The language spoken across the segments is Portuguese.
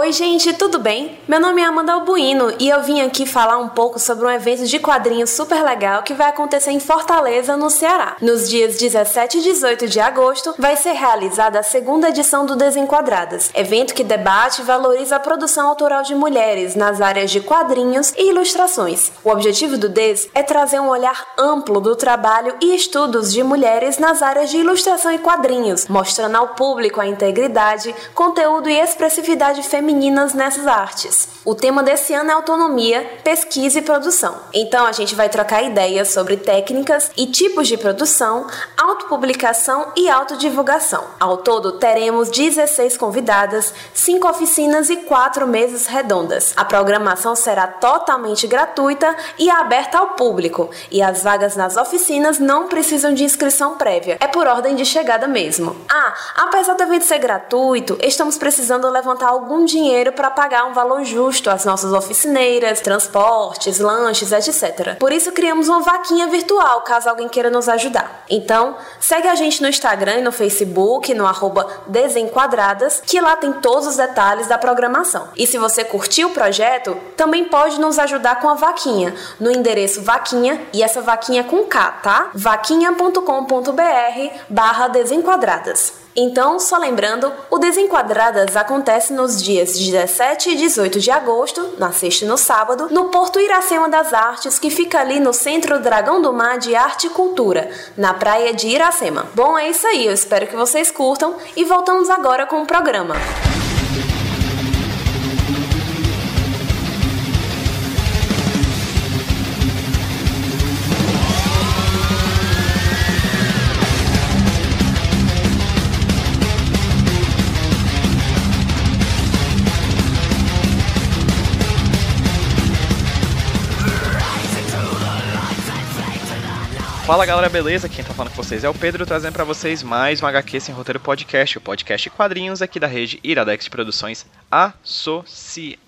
Oi, gente, tudo bem? Meu nome é Amanda Albuino e eu vim aqui falar um pouco sobre um evento de quadrinhos super legal que vai acontecer em Fortaleza, no Ceará. Nos dias 17 e 18 de agosto, vai ser realizada a segunda edição do Desenquadradas, evento que debate e valoriza a produção autoral de mulheres nas áreas de quadrinhos e ilustrações. O objetivo do DES é trazer um olhar amplo do trabalho e estudos de mulheres nas áreas de ilustração e quadrinhos, mostrando ao público a integridade, conteúdo e expressividade feminina femininas nessas artes. O tema desse ano é autonomia, pesquisa e produção. Então a gente vai trocar ideias sobre técnicas e tipos de produção, autopublicação e autodivulgação. Ao todo, teremos 16 convidadas, 5 oficinas e 4 mesas redondas. A programação será totalmente gratuita e aberta ao público, e as vagas nas oficinas não precisam de inscrição prévia, é por ordem de chegada mesmo. Ah, apesar do evento ser gratuito, estamos precisando levantar algum dinheiro para pagar um valor justo às nossas oficineiras, transportes, lanches, etc. Por isso criamos uma vaquinha virtual, caso alguém queira nos ajudar. Então, segue a gente no Instagram e no Facebook, no Desenquadradas, que lá tem todos os detalhes da programação. E se você curtiu o projeto, também pode nos ajudar com a vaquinha, no endereço vaquinha, e essa vaquinha com K, tá? vaquinha.com.br barra desenquadradas. Então, só lembrando, o Desenquadradas acontece nos dias 17 e 18 de agosto, na sexta e no sábado, no Porto Iracema das Artes, que fica ali no Centro Dragão do Mar de Arte e Cultura, na praia de Iracema. Bom, é isso aí, eu espero que vocês curtam e voltamos agora com o programa. Fala galera, beleza? Quem tá falando com vocês é o Pedro, trazendo para vocês mais um HQ Sem Roteiro Podcast, o podcast quadrinhos aqui da rede Iradex de Produções Associadas.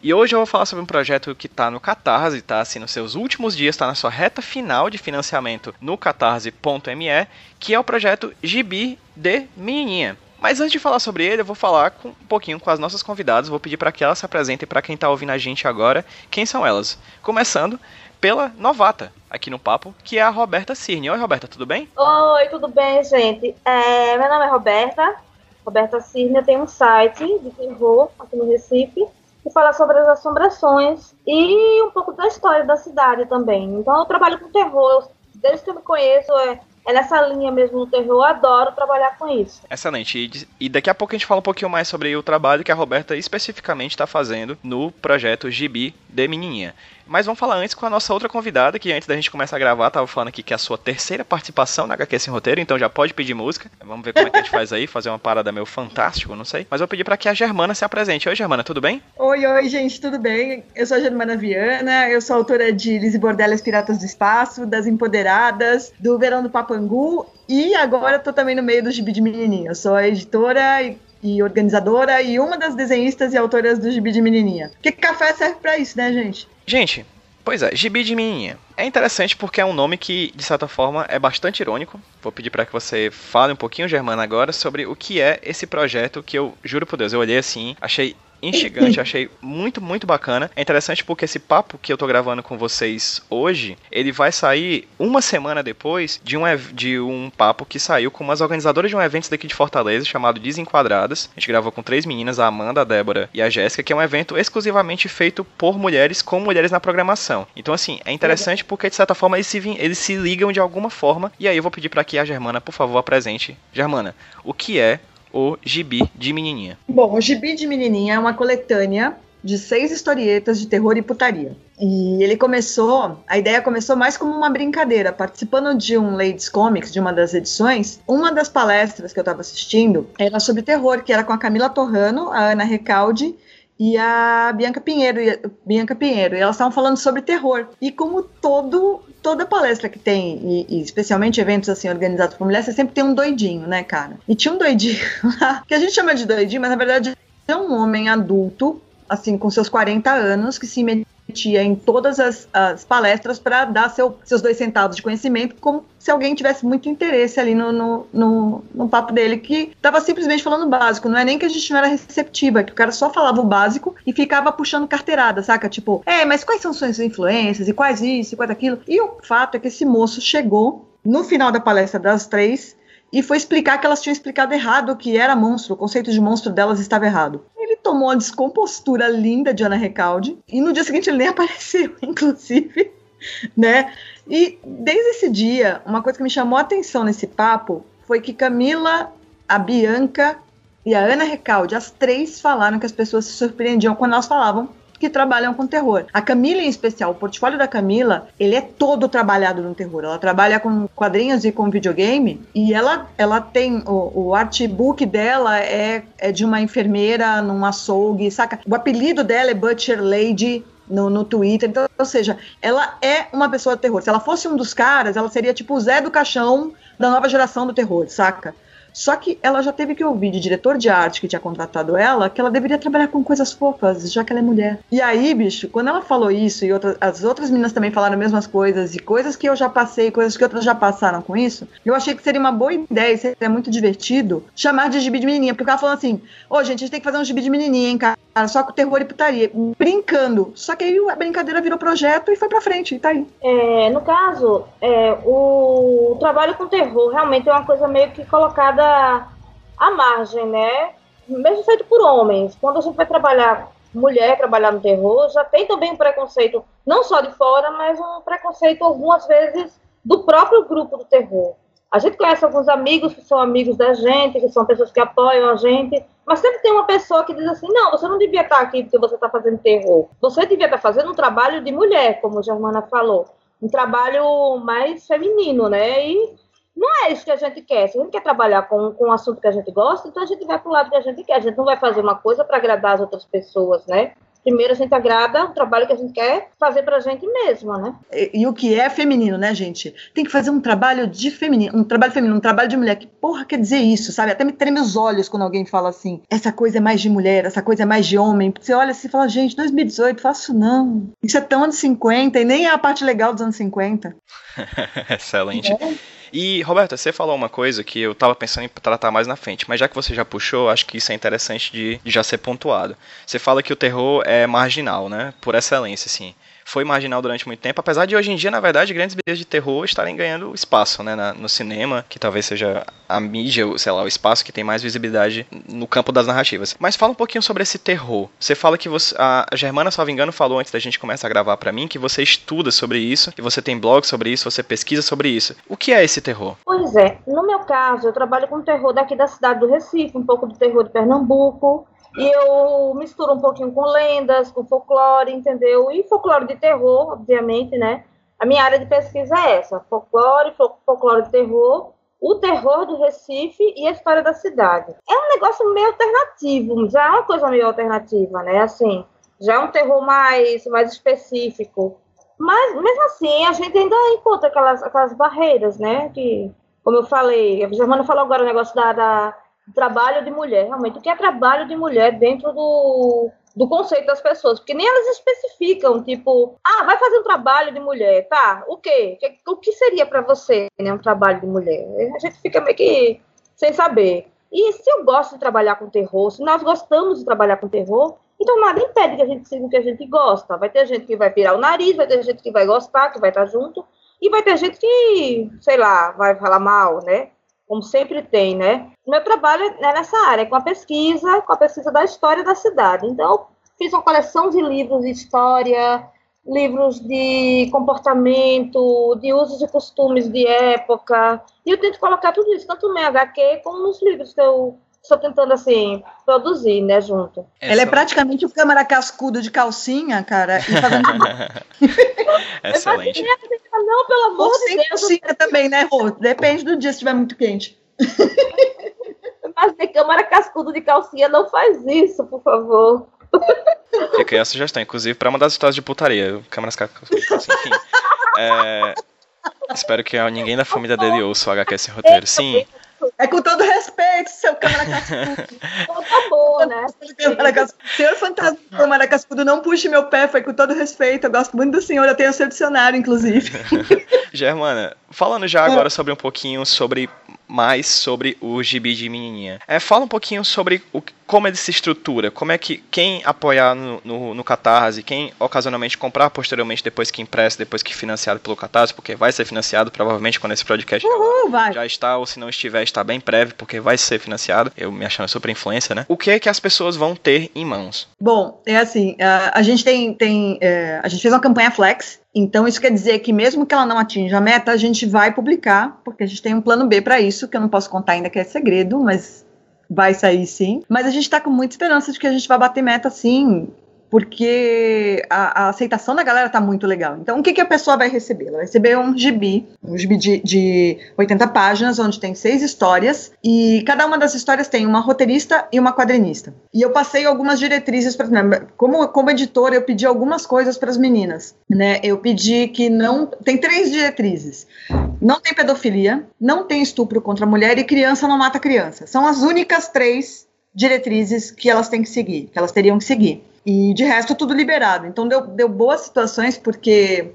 E hoje eu vou falar sobre um projeto que tá no Catarse, tá assim nos seus últimos dias, tá na sua reta final de financiamento no catarse.me, que é o projeto Gibi de Menininha. Mas antes de falar sobre ele, eu vou falar com, um pouquinho com as nossas convidadas. Vou pedir para que elas se apresentem para quem está ouvindo a gente agora. Quem são elas? Começando pela novata aqui no papo, que é a Roberta Cirne. Oi, Roberta, tudo bem? Oi, tudo bem, gente? É, meu nome é Roberta, Roberta Cirne. Eu tenho um site de terror aqui no Recife que fala sobre as assombrações e um pouco da história da cidade também. Então, eu trabalho com terror. Desde que eu me conheço, é é nessa linha mesmo no terror, eu adoro trabalhar com isso. Excelente. E, daqui a pouco a gente fala um pouquinho mais sobre o trabalho que a Roberta especificamente está fazendo no projeto Gibi de Menininha. Mas vamos falar antes com a nossa outra convidada, que antes da gente começar a gravar, tava falando aqui que é a sua terceira participação na HQ Sem Roteiro, então já pode pedir música. Vamos ver como é que a gente faz aí, fazer uma parada meio fantástico, não sei. Mas eu pedi para que a Germana se apresente. Oi, Germana, tudo bem? Oi, oi, gente, tudo bem? Eu sou a Germana Viana, eu sou autora de Lizzie Bordellas Piratas do Espaço, das Empoderadas, do Verão do Papangu e agora tô também no meio do Gibi de Menininha. Eu sou editora e e organizadora e uma das desenhistas e autoras do Gibi de Menininha. Porque café serve para isso, né, gente? Gente, pois é, Gibi de Menininha. É interessante porque é um nome que, de certa forma, é bastante irônico. Vou pedir para que você fale um pouquinho, Germana, agora sobre o que é esse projeto que eu, juro por Deus, eu olhei assim, achei instigante, achei muito, muito bacana. É interessante porque esse papo que eu tô gravando com vocês hoje, ele vai sair uma semana depois de um, de um papo que saiu com umas organizadoras de um evento daqui de Fortaleza chamado Desenquadradas. A gente gravou com três meninas, a Amanda, a Débora e a Jéssica, que é um evento exclusivamente feito por mulheres com mulheres na programação. Então, assim, é interessante porque, de certa forma, eles se, eles se ligam de alguma forma. E aí eu vou pedir para que a Germana, por favor, apresente. Germana, o que é o Gibi de Menininha? Bom, o Gibi de Menininha é uma coletânea de seis historietas de terror e putaria. E ele começou, a ideia começou mais como uma brincadeira. Participando de um Ladies Comics, de uma das edições, uma das palestras que eu estava assistindo era sobre terror, que era com a Camila Torrano, a Ana Recalde e a Bianca Pinheiro, Bianca Pinheiro, e elas estavam falando sobre terror. E como todo toda palestra que tem, e, e, especialmente eventos assim organizados por mulheres, você sempre tem um doidinho, né, cara? E tinha um doidinho lá, que a gente chama de doidinho, mas na verdade é um homem adulto, assim, com seus 40 anos, que se metia metia em todas as, as palestras para dar seu, seus dois centavos de conhecimento, como se alguém tivesse muito interesse ali no, no, no, no papo dele, que estava simplesmente falando básico. Não é nem que a gente não era receptiva, que o cara só falava o básico e ficava puxando carteirada, saca? Tipo, é, mas quais são suas influências e quais isso e quais aquilo? E o fato é que esse moço chegou no final da palestra das três e foi explicar que elas tinham explicado errado o que era monstro, o conceito de monstro delas estava errado. Tomou a descompostura linda de Ana Recalde e no dia seguinte ele nem apareceu, inclusive, né? E desde esse dia, uma coisa que me chamou a atenção nesse papo foi que Camila, a Bianca e a Ana Recalde, as três falaram que as pessoas se surpreendiam quando elas falavam que trabalham com terror. A Camila, em especial, o portfólio da Camila, ele é todo trabalhado no terror. Ela trabalha com quadrinhos e com videogame e ela, ela tem o, o artbook dela é, é de uma enfermeira num açougue, saca? O apelido dela é Butcher Lady, no, no Twitter. Então, ou seja, ela é uma pessoa de terror. Se ela fosse um dos caras, ela seria tipo o Zé do Caixão da nova geração do terror, saca? Só que ela já teve que ouvir de diretor de arte que tinha contratado ela que ela deveria trabalhar com coisas fofas, já que ela é mulher. E aí, bicho, quando ela falou isso e as outras meninas também falaram as mesmas coisas e coisas que eu já passei, coisas que outras já passaram com isso, eu achei que seria uma boa ideia, seria muito divertido chamar de gibi de menininha, porque ela falou assim: ô, oh, gente, a gente tem que fazer um gibi de menininha, hein, cara, só com terror e putaria, brincando. Só que aí a brincadeira virou projeto e foi pra frente, e tá aí. É, no caso, é, o trabalho com terror realmente é uma coisa meio que colocada à margem, né? Mesmo feito por homens. Quando a gente vai trabalhar, mulher trabalhar no terror, já tem também um preconceito, não só de fora, mas um preconceito algumas vezes do próprio grupo do terror. A gente conhece alguns amigos que são amigos da gente, que são pessoas que apoiam a gente, mas sempre tem uma pessoa que diz assim: não, você não devia estar aqui porque você está fazendo terror. Você devia estar fazendo um trabalho de mulher, como a Germana falou. Um trabalho mais feminino, né? E não é isso que a gente quer. Se a gente quer trabalhar com, com um assunto que a gente gosta, então a gente vai para o lado que a gente quer. A gente não vai fazer uma coisa para agradar as outras pessoas, né? Primeiro a gente agrada o trabalho que a gente quer fazer pra gente mesma, né? E, e, o que é feminino, né, gente? Tem que fazer um trabalho de feminino, um trabalho feminino, um trabalho de mulher. Que porra quer dizer isso, sabe? Até me treme os olhos quando alguém fala assim: essa coisa é mais de mulher, essa coisa é mais de homem. Porque você olha assim e fala, gente, 2018, faço não. Isso é tão anos 50 e nem é a parte legal dos anos 50. Excelente. É. E, Roberta, você falou uma coisa que eu tava pensando em tratar mais na frente, mas já que você já puxou, acho que isso é interessante de, de já ser pontuado. Você fala que o terror é marginal, né? Por excelência, assim foi marginal durante muito tempo, apesar de hoje em dia, na verdade, grandes mídias de terror estarem ganhando espaço, né, na, no cinema, que talvez seja a mídia, sei lá, o espaço que tem mais visibilidade no campo das narrativas. Mas fala um pouquinho sobre esse terror. Você fala que você, a Germana, me engano, falou antes da gente começar a gravar para mim que você estuda sobre isso, que você tem blog sobre isso, você pesquisa sobre isso. O que é esse terror? Pois é, no meu caso, eu trabalho com terror daqui da cidade do Recife, um pouco do terror de Pernambuco, e eu misturo um pouquinho com lendas, com folclore, entendeu? E folclore de terror, obviamente, né? A minha área de pesquisa é essa: folclore, folclore de terror, o terror do Recife e a história da cidade. É um negócio meio alternativo, já é uma coisa meio alternativa, né? Assim, já é um terror mais, mais específico. Mas, mesmo assim, a gente ainda encontra aquelas, aquelas barreiras, né? Que, como eu falei, a Germana falou agora o negócio da, da trabalho de mulher, realmente, o que é trabalho de mulher dentro do, do conceito das pessoas, porque nem elas especificam, tipo, ah, vai fazer um trabalho de mulher, tá? O quê? O que seria para você, né, um trabalho de mulher? A gente fica meio que sem saber. E se eu gosto de trabalhar com terror, se nós gostamos de trabalhar com terror, então nada impede que a gente siga o que a gente gosta. Vai ter gente que vai virar o nariz, vai ter gente que vai gostar, que vai estar junto, e vai ter gente que, sei lá, vai falar mal, né? Como sempre tem, né? Meu trabalho é nessa área, com a pesquisa, com a pesquisa da história da cidade. Então, fiz uma coleção de livros de história, livros de comportamento, de usos e costumes de época, e eu tento colocar tudo isso, tanto no meu HQ como nos livros que eu estou tentando, assim, produzir, né, junto. Ela é praticamente o câmara cascudo de calcinha, cara, e fazendo... Excelente. Não, pelo amor Ou de Deus. calcinha também, né, Rô? Depende do dia se estiver muito quente. Mas de câmara cascudo de calcinha, não faz isso, por favor. Fica aí a sugestão, inclusive, para uma das histórias de putaria. Câmaras cascudo de calcinha, enfim. É... Espero que ninguém da família dele ouça o HQ esse roteiro. Sim, É com todo respeito, seu câmera cascudo. tá bom, né? Senhor fantasma câmera cascudo, não puxe meu pé, foi com todo respeito. Eu gosto muito do senhor, eu tenho o seu dicionário, inclusive. Germana, falando já agora sobre um pouquinho sobre mais sobre o gibi de menininha. É, fala um pouquinho sobre o, como ele se estrutura, como é que quem apoiar no, no, no, Catarse, quem ocasionalmente comprar posteriormente, depois que impresso, depois que financiado pelo Catarse, porque vai ser financiado provavelmente quando esse podcast Uhul, já, já está, ou se não estiver, está bem breve, porque vai ser financiado. Eu me achando super influência, né? O que é que as pessoas vão ter em mãos? Bom, é assim, a, a gente tem, tem é, a gente fez uma campanha Flex, então, isso quer dizer que, mesmo que ela não atinja a meta, a gente vai publicar, porque a gente tem um plano B para isso, que eu não posso contar ainda que é segredo, mas vai sair sim. Mas a gente está com muita esperança de que a gente vai bater meta sim porque a, a, aceitação da galera tá muito legal. Então, o que, que a pessoa vai receber? Ela vai receber um gibi, um gibi de, de 80 páginas, onde tem seis histórias, e cada uma das histórias tem uma roteirista e uma quadrinista. E eu passei algumas diretrizes para como como editora, eu pedi algumas coisas para as meninas, né? Eu pedi que não tem três diretrizes. Não tem pedofilia, não tem estupro contra a mulher e criança não mata criança. São as únicas três diretrizes que elas têm que seguir, que elas teriam que seguir. E de resto, tudo liberado. Então deu, deu boas situações, porque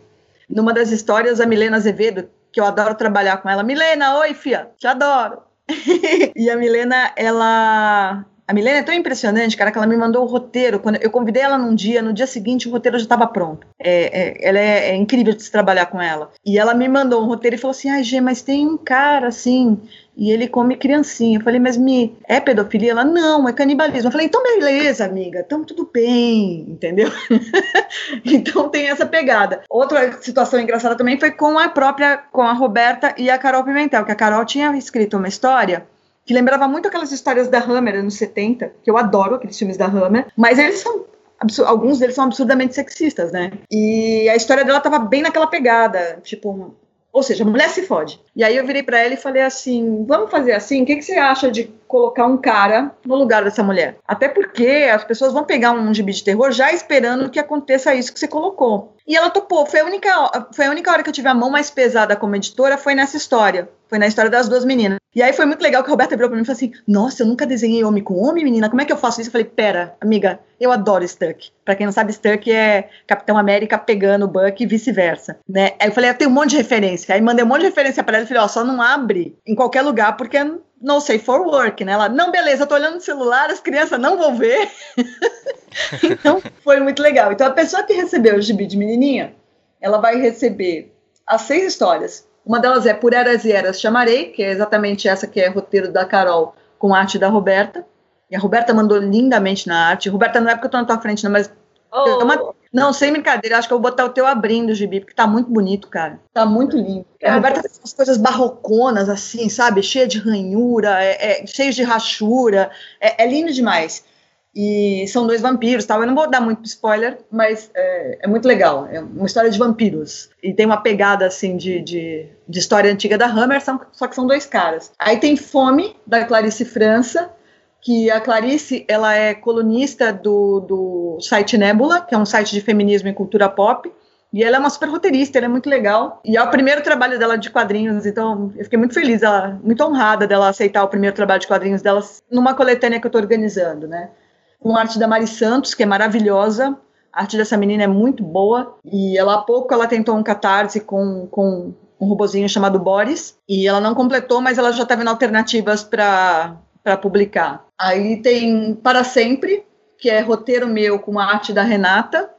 numa das histórias, a Milena Azevedo, que eu adoro trabalhar com ela, Milena, oi, fia, te adoro. e a Milena, ela. A Milena é tão impressionante, cara, que ela me mandou o roteiro. Quando eu convidei ela num dia, no dia seguinte o roteiro já estava pronto. É, é, ela é, é, incrível de se trabalhar com ela. E ela me mandou um roteiro e falou assim: ai, Gê, mas tem um cara assim e ele come criancinha. Eu falei, mas me é pedofilia? Ela, não, é canibalismo. Eu falei, então beleza, amiga, então tudo bem, entendeu? então tem essa pegada. Outra situação engraçada também foi com a própria, com a Roberta e a Carol Pimentel, que a Carol tinha escrito uma história que lembrava muito aquelas histórias da Hammer anos 70, que eu adoro aqueles filmes da Hammer, mas eles são alguns deles são absurdamente sexistas, né? E a história dela tava bem naquela pegada, tipo, ou seja, a mulher se fode. E aí eu virei para ela e falei assim: vamos fazer assim? O que, que você acha de colocar um cara no lugar dessa mulher? Até porque as pessoas vão pegar um gibi de terror já esperando que aconteça isso que você colocou. E ela topou. Foi a única, foi a única hora que eu tive a mão mais pesada como editora, foi nessa história. Foi na história das duas meninas. E aí foi muito legal que a Roberta virou pra mim e falou assim: Nossa, eu nunca desenhei homem com homem, menina. Como é que eu faço isso? Eu falei: Pera, amiga, eu adoro Stuck. Pra quem não sabe, Stuck é Capitão América pegando o Buck e vice-versa. Né? Aí eu falei: Eu tenho um monte de referência. Aí mandei um monte de referência pra ela e falei: Ó, só não abre em qualquer lugar porque não sei for work, né? Ela, não, beleza, eu tô olhando no celular, as crianças não vão ver. então foi muito legal. Então a pessoa que recebeu o gibi de menininha, ela vai receber as seis histórias uma delas é Por Eras e Eras Chamarei, que é exatamente essa que é roteiro da Carol com arte da Roberta. E a Roberta mandou lindamente na arte. Roberta, não é porque eu tô na tua frente, não, mas. Oh. Uma... Não, sem brincadeira, acho que eu vou botar o teu abrindo gibi, porque tá muito bonito, cara. Tá muito lindo. A Roberta fez umas coisas barroconas, assim, sabe? Cheia de ranhura, é, é, cheio de rachura. É, é lindo demais. E são dois vampiros, tal. Eu não vou dar muito spoiler, mas é, é, muito legal. É uma história de vampiros. E tem uma pegada, assim, de, de, de história antiga da Hammer, só que são dois caras. Aí tem Fome, da Clarice França, que a Clarice, ela é colunista do, do site Nebula, que é um site de feminismo e cultura pop. E ela é uma super roteirista, ela é muito legal. E é o primeiro trabalho dela de quadrinhos, então eu fiquei muito feliz, ela, muito honrada dela aceitar o primeiro trabalho de quadrinhos dela numa coletânea que eu estou organizando, né? com arte da Mari Santos, que é maravilhosa. A arte dessa menina é muito boa. E ela há pouco ela tentou um catarse com, com um robozinho chamado Boris. E ela não completou, mas ela já está vendo alternativas para publicar. Aí tem Para Sempre, que é roteiro meu com a arte da Renata.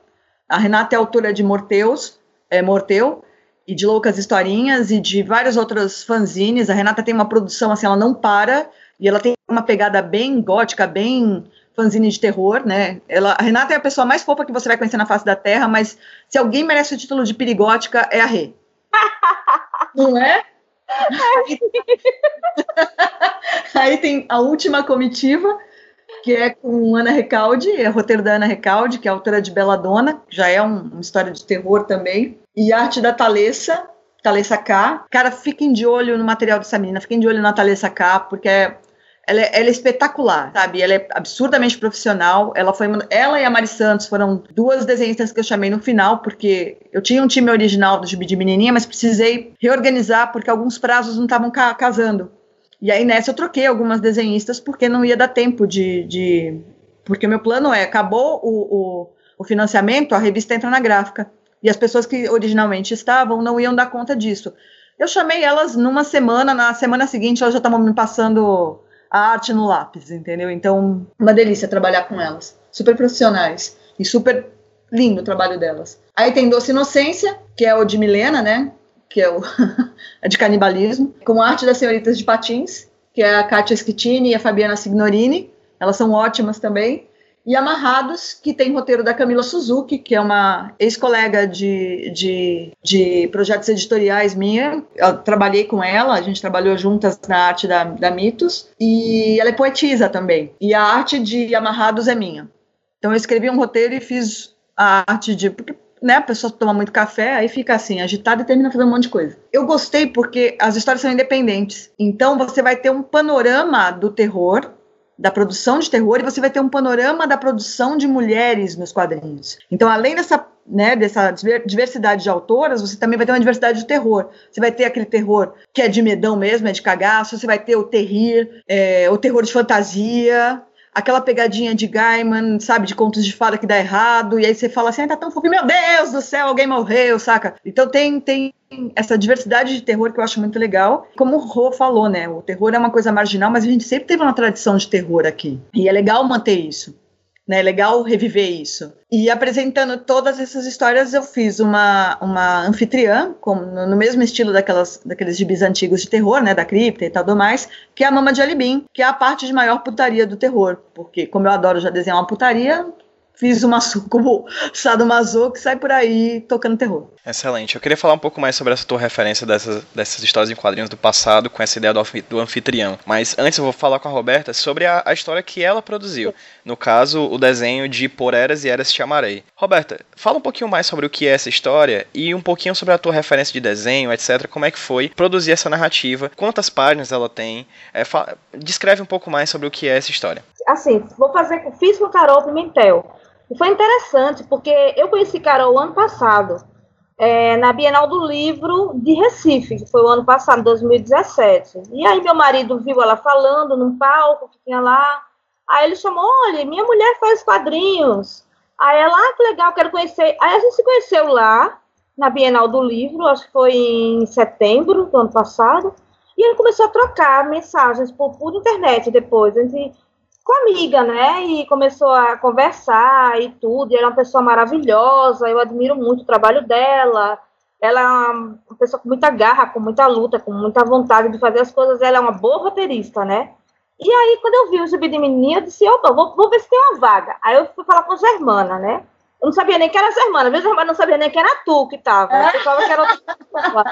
A Renata é autora de Morteus, é Morteu, e de Loucas Historinhas e de vários outros fanzines. A Renata tem uma produção assim, ela não para, e ela tem uma pegada bem gótica, bem fanzine de terror, né? Ela, a Renata é a pessoa mais fofa que você vai conhecer na face da Terra, mas se alguém merece o título de perigótica, é a Rê. Não é? Aí, aí tem a última comitiva, que é com Ana Recalde, é roteiro da Ana Recalde, que é autora de que já é um, uma história de terror também, e arte da Thalessa, Thalessa K. Cara, fiquem de olho no material dessa menina, fiquem de olho na Thalessa K, porque é ela é, ela é, espetacular, sabe? Ela é absurdamente profissional. Ela foi, ela e a Mari Santos foram duas desenhistas que eu chamei no final, porque eu tinha um time original do Gibi de Menininha, mas precisei reorganizar porque alguns prazos não estavam ca casando. E aí nessa eu troquei algumas desenhistas porque não ia dar tempo de. de porque meu plano é: acabou o, o, o financiamento, a revista entra na gráfica. E as pessoas que originalmente estavam não iam dar conta disso. Eu chamei elas numa semana, na semana seguinte elas já estavam me passando a arte no lápis, entendeu? Então, uma delícia trabalhar com elas. Super profissionais e super lindo o trabalho delas. Aí tem Doce Inocência, que é o de Milena, né? Que é o é de canibalismo, com arte das senhoritas de patins, que é a Katia Schittini e a Fabiana Signorini. Elas são ótimas também e Amarrados, que tem roteiro da Camila Suzuki, que é uma ex-colega de, de, de, projetos editoriais minha. Eu trabalhei com ela, a gente trabalhou juntas na arte da, da Mitos, e ela é poetisa também. E a arte de Amarrados é minha. Então eu escrevi um roteiro e fiz a arte de. Porque, né, a pessoa toma muito café, aí fica assim, agitada e termina fazendo um monte de coisa. Eu gostei porque as histórias são independentes. Então você vai ter um panorama do terror da produção de terror e você vai ter um panorama da produção de mulheres nos quadrinhos. Então, além dessa, né, dessa diversidade de autoras, você também vai ter uma diversidade de terror. Você vai ter aquele terror que é de medão mesmo, é de cagaço, você vai ter o terrir, é, o terror de fantasia, aquela pegadinha de Gaiman, sabe, de contos de fada que dá errado, e aí você fala assim, ah, tá tão fofo, meu Deus do céu, alguém morreu, saca? Então tem, tem essa diversidade de terror que eu acho muito legal. Como o Rô falou, né, o terror é uma coisa marginal, mas a gente sempre teve uma tradição de terror aqui, e é legal manter isso. Né, é legal reviver isso. E apresentando todas essas histórias, eu fiz uma, uma anfitriã, como, no, no, mesmo estilo daquelas, daqueles gibis antigos de terror, né, da cripta e tal do mais, que é a Mama de Alibim, que é a parte de maior putaria do terror. Porque, como eu adoro já desenhar uma putaria, fiz uma como Sadomaso que sai por aí tocando terror. Excelente. Eu queria falar um pouco mais sobre essa tua referência dessas, dessas histórias em quadrinhos do passado, com essa ideia do, do anfitrião. Mas antes eu vou falar com a Roberta sobre a, a, história que ela produziu. No caso, o desenho de Por Eras e Eras Te Amarei. Roberta, fala um pouquinho mais sobre o que é essa história e um pouquinho sobre a tua referência de desenho, etc. Como é que foi produzir essa narrativa, quantas páginas ela tem. É, descreve um pouco mais sobre o que é essa história. Assim, vou fazer, fiz com Carol Pimentel. E foi interessante, porque eu conheci Carol ano passado, é, na Bienal do Livro de Recife, que foi o ano passado, 2017. E aí meu marido viu ela falando num palco que tinha lá. Aí ele chamou, olha, minha mulher faz quadrinhos. Aí ela, ah, que legal, quero conhecer. Aí a gente se conheceu lá, na Bienal do Livro, acho que foi em setembro do ano passado. E ele começou a trocar mensagens por, por internet depois. A gente com amiga, né? E começou a conversar e tudo. E ela é uma pessoa maravilhosa. Eu admiro muito o trabalho dela. Ela é uma pessoa com muita garra, com muita luta, com muita vontade de fazer as coisas. Ela é uma boa roteirista, né? E aí, quando eu vi o Gibi de Menina, eu disse: opa, vou, vou ver se tem uma vaga. Aí eu fui falar com a Germana, né? Eu não sabia nem que era a Germana. A Germana não sabia nem que era tu que tava. Eu pensava que era outra pessoa.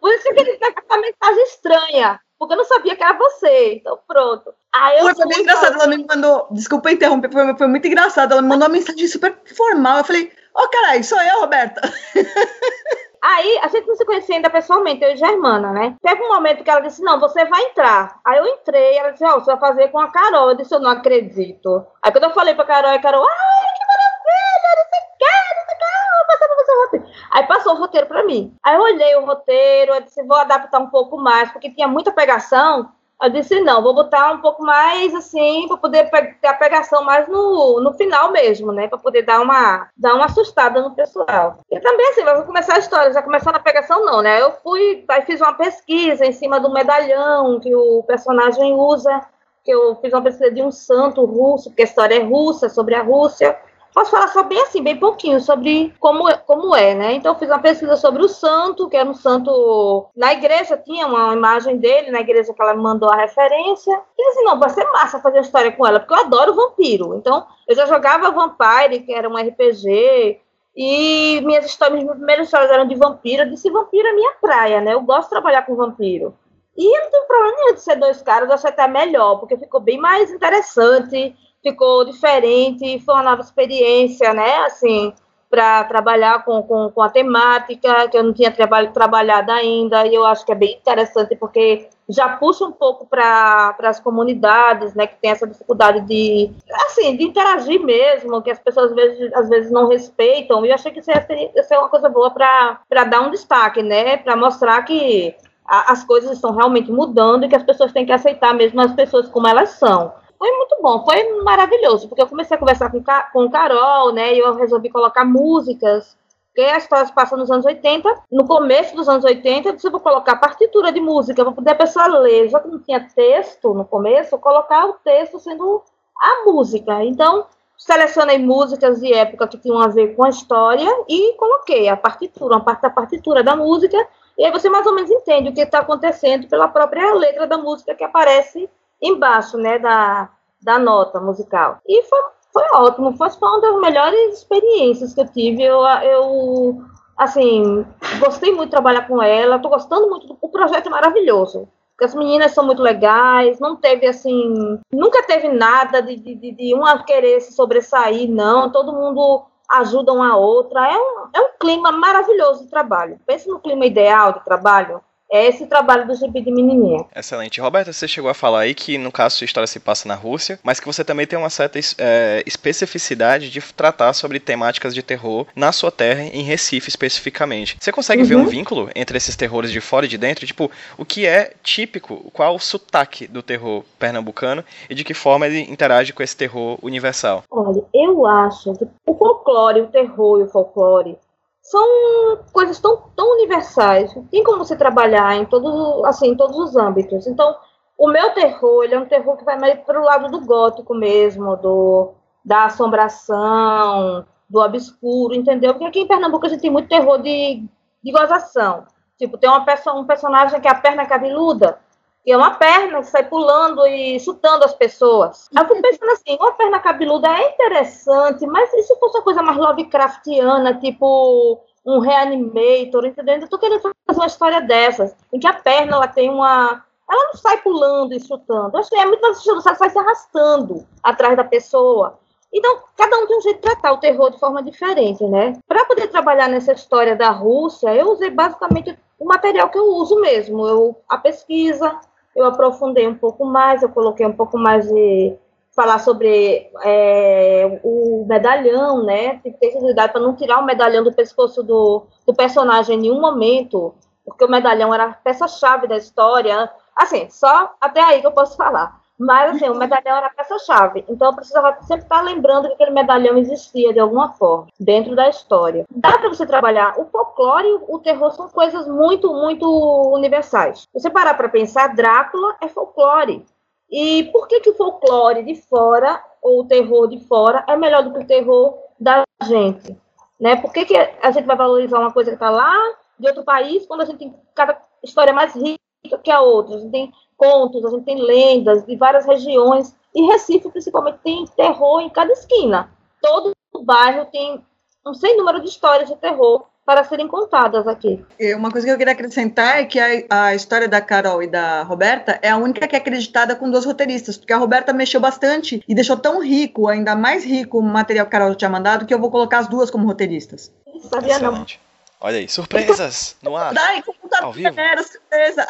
Por isso que ele tá com essa mensagem estranha porque eu não sabia que era você. Então, pronto. Aí eu foi bem engraçado. Ela me mandou. Desculpa interromper, foi, foi muito engraçado. Ela me mandou uma mensagem super formal. Eu falei, ô oh, caralho, sou eu, Roberta. Aí, a gente não se conhecia ainda pessoalmente, eu e Germana, né? Teve um momento que ela disse, não, você vai entrar. Aí eu entrei, ela disse, ó, oh, você vai fazer com a Carol. Eu disse, eu não acredito. Aí quando eu falei pra Carol, a Carol, ai, que maravilha, não sei o que, não sei o que, eu vou passar pra você o roteiro. Aí passou o roteiro para mim. Aí eu olhei o roteiro, eu disse, vou adaptar um pouco mais, porque tinha muita pegação. Eu disse, não, vou botar um pouco mais assim, para poder ter a pegação mais no, no final mesmo, né? Para poder dar uma, dar uma assustada no pessoal. E também, assim, vou começar a história, já começar na pegação, não, né? Eu fui, aí fiz uma pesquisa em cima do medalhão que o personagem usa, que eu fiz uma pesquisa de um santo russo, porque a história é russa, sobre a Rússia. Posso falar só bem assim, bem pouquinho, sobre como, como é, né? Então, eu fiz uma pesquisa sobre o santo, que era um santo. Na igreja tinha uma imagem dele, na igreja que ela me mandou a referência. E assim, não, vai ser massa fazer história com ela, porque eu adoro vampiro. Então, eu já jogava Vampire, que era um RPG, e minhas histórias, minhas primeiras histórias eram de vampiro. Eu disse: vampiro é minha praia, né? Eu gosto de trabalhar com vampiro. E não tem problema nenhum de ser dois caras, eu achei até melhor, porque ficou bem mais interessante ficou diferente, foi uma nova experiência, né? Assim, para trabalhar com, com, com, a temática, que eu não tinha traba trabalhado ainda, e eu acho que é bem interessante, porque já puxa um pouco para as comunidades, né, que tem essa dificuldade de, assim, de interagir mesmo, que as pessoas às vezes, às vezes não respeitam, e eu achei que isso ia ser, ia ser uma coisa boa para dar um destaque, né, para mostrar que as coisas estão realmente mudando e que as pessoas têm que aceitar mesmo as pessoas como elas são. Foi muito bom, foi maravilhoso, porque eu comecei a conversar com, com Carol, né, e eu resolvi colocar músicas, porque a história se passa nos anos 80, no começo dos anos 80, eu disse, vou colocar partitura de música, para poder a pessoa ler, já que não tinha texto no começo, colocar o texto sendo a música. Então, selecionei músicas de época que tinham a ver com a história e coloquei a partitura, uma parte da partitura da música, e aí você mais ou menos entende o que está acontecendo pela própria letra da música que aparece embaixo, né, da, da nota musical. E foi, foi ótimo, foi uma das melhores experiências que eu tive. Eu, eu assim, gostei muito de trabalhar com ela, estou gostando muito do o projeto é maravilhoso. Porque as meninas são muito legais, não teve assim, nunca teve nada de, de, de uma querer se sobressair, não. Todo mundo ajuda uma a outra. É um, é um clima maravilhoso de trabalho. Pense no clima ideal de trabalho é esse trabalho do gibi de menininha. Excelente. Roberta, você chegou a falar aí que, no caso, sua história se passa na Rússia, mas que você também tem uma certa é, especificidade de tratar sobre temáticas de terror na sua terra, em Recife especificamente. Você consegue uhum. ver um vínculo entre esses terrores de fora e de dentro? Tipo, o que é típico, qual o sotaque do terror pernambucano e de que forma ele interage com esse terror universal? Olha, eu acho que o folclore, o terror e o folclore são coisas tão, tão universais. Tem como você trabalhar em todos, assim, em todos os âmbitos. Então, o meu terror, ele é um terror que vai mais para o lado do gótico mesmo, do, da assombração, do obscuro, entendeu? Porque aqui em Pernambuco a gente tem muito terror de, de gozação. Tipo, tem uma perso um personagem que é a perna cabeluda, e é uma perna que sai pulando e chutando as pessoas. Eu fico pensando assim, uma perna cabeluda é interessante, mas e se fosse uma coisa mais Lovecraftiana, tipo um reanimator, entendeu? Eu tô querendo fazer uma história dessas, em que a perna ela tem uma. Ela não sai pulando e chutando. Eu que é muito mais estilo, ela sai se arrastando atrás da pessoa. Então, cada um tem um jeito de tratar o terror de forma diferente, né? Para poder trabalhar nessa história da Rússia, eu usei basicamente o material que eu uso mesmo. Eu, a pesquisa, eu aprofundei um pouco mais, eu coloquei um pouco mais de falar sobre é, o medalhão, né? Tem que ter cuidado para não tirar o medalhão do pescoço do, do personagem em nenhum momento, porque o medalhão era a peça-chave da história. Assim, só até aí que eu posso falar. Mas, assim, o medalhão era peça-chave. Então, eu precisava sempre estar lembrando que aquele medalhão existia de alguma forma, dentro da história. Dá para você trabalhar. O folclore e o terror são coisas muito, muito universais. Você parar para pensar, Drácula é folclore. E por que, que o folclore de fora, ou o terror de fora, é melhor do que o terror da gente? Né? Por que, que a gente vai valorizar uma coisa que está lá de outro país, quando a gente tem cada história mais rica que a outra? A gente tem contos, a gente tem lendas de várias regiões. E Recife, principalmente, tem terror em cada esquina. Todo bairro tem um sem número de histórias de terror para serem contadas aqui. Uma coisa que eu queria acrescentar é que a, a, história da Carol e da Roberta é a única que é acreditada com duas roteiristas, porque a Roberta mexeu bastante e deixou tão rico, ainda mais rico, o material que a Carol tinha mandado, que eu vou colocar as duas como roteiristas. Sabia Excelente. não. Olha aí, surpresas no ar. Dai, ao vivo. Era surpresa.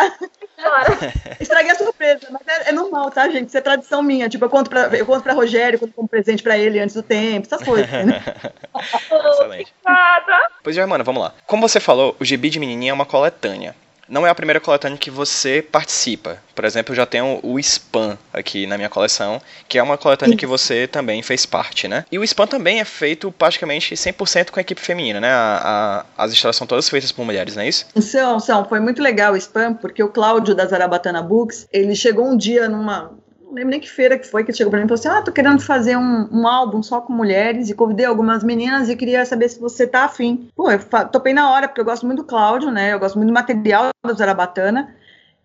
Estraguei a surpresa, mas é, é, normal, tá, gente? Isso é tradição minha. Tipo, eu conto pra, eu conto pra Rogério quando como presente pra ele antes do tempo, essas coisas. Né? Excelente. Pois é, mano, vamos lá. Como você falou, o Gibi de Menininha é uma coletânea não é a primeira coletânea que você participa. Por exemplo, eu já tenho o Spam aqui na minha coleção, que é uma coletânea que você também fez parte, né? E o Spam também é feito praticamente 100% com a equipe feminina, né? A, a, as histórias são todas feitas por mulheres, não é isso? São, são. Foi muito legal o Spam, porque o Cláudio da Zarabatana Books, ele chegou um dia numa lembro nem que feira que foi que chegou pra mim e falou assim: Ah, tô querendo fazer um, um álbum só com mulheres e convidei algumas meninas e queria saber se você tá afim. Pô, eu topei na hora, porque eu gosto muito do Cláudio, né? Eu gosto muito do material do Zarabatana.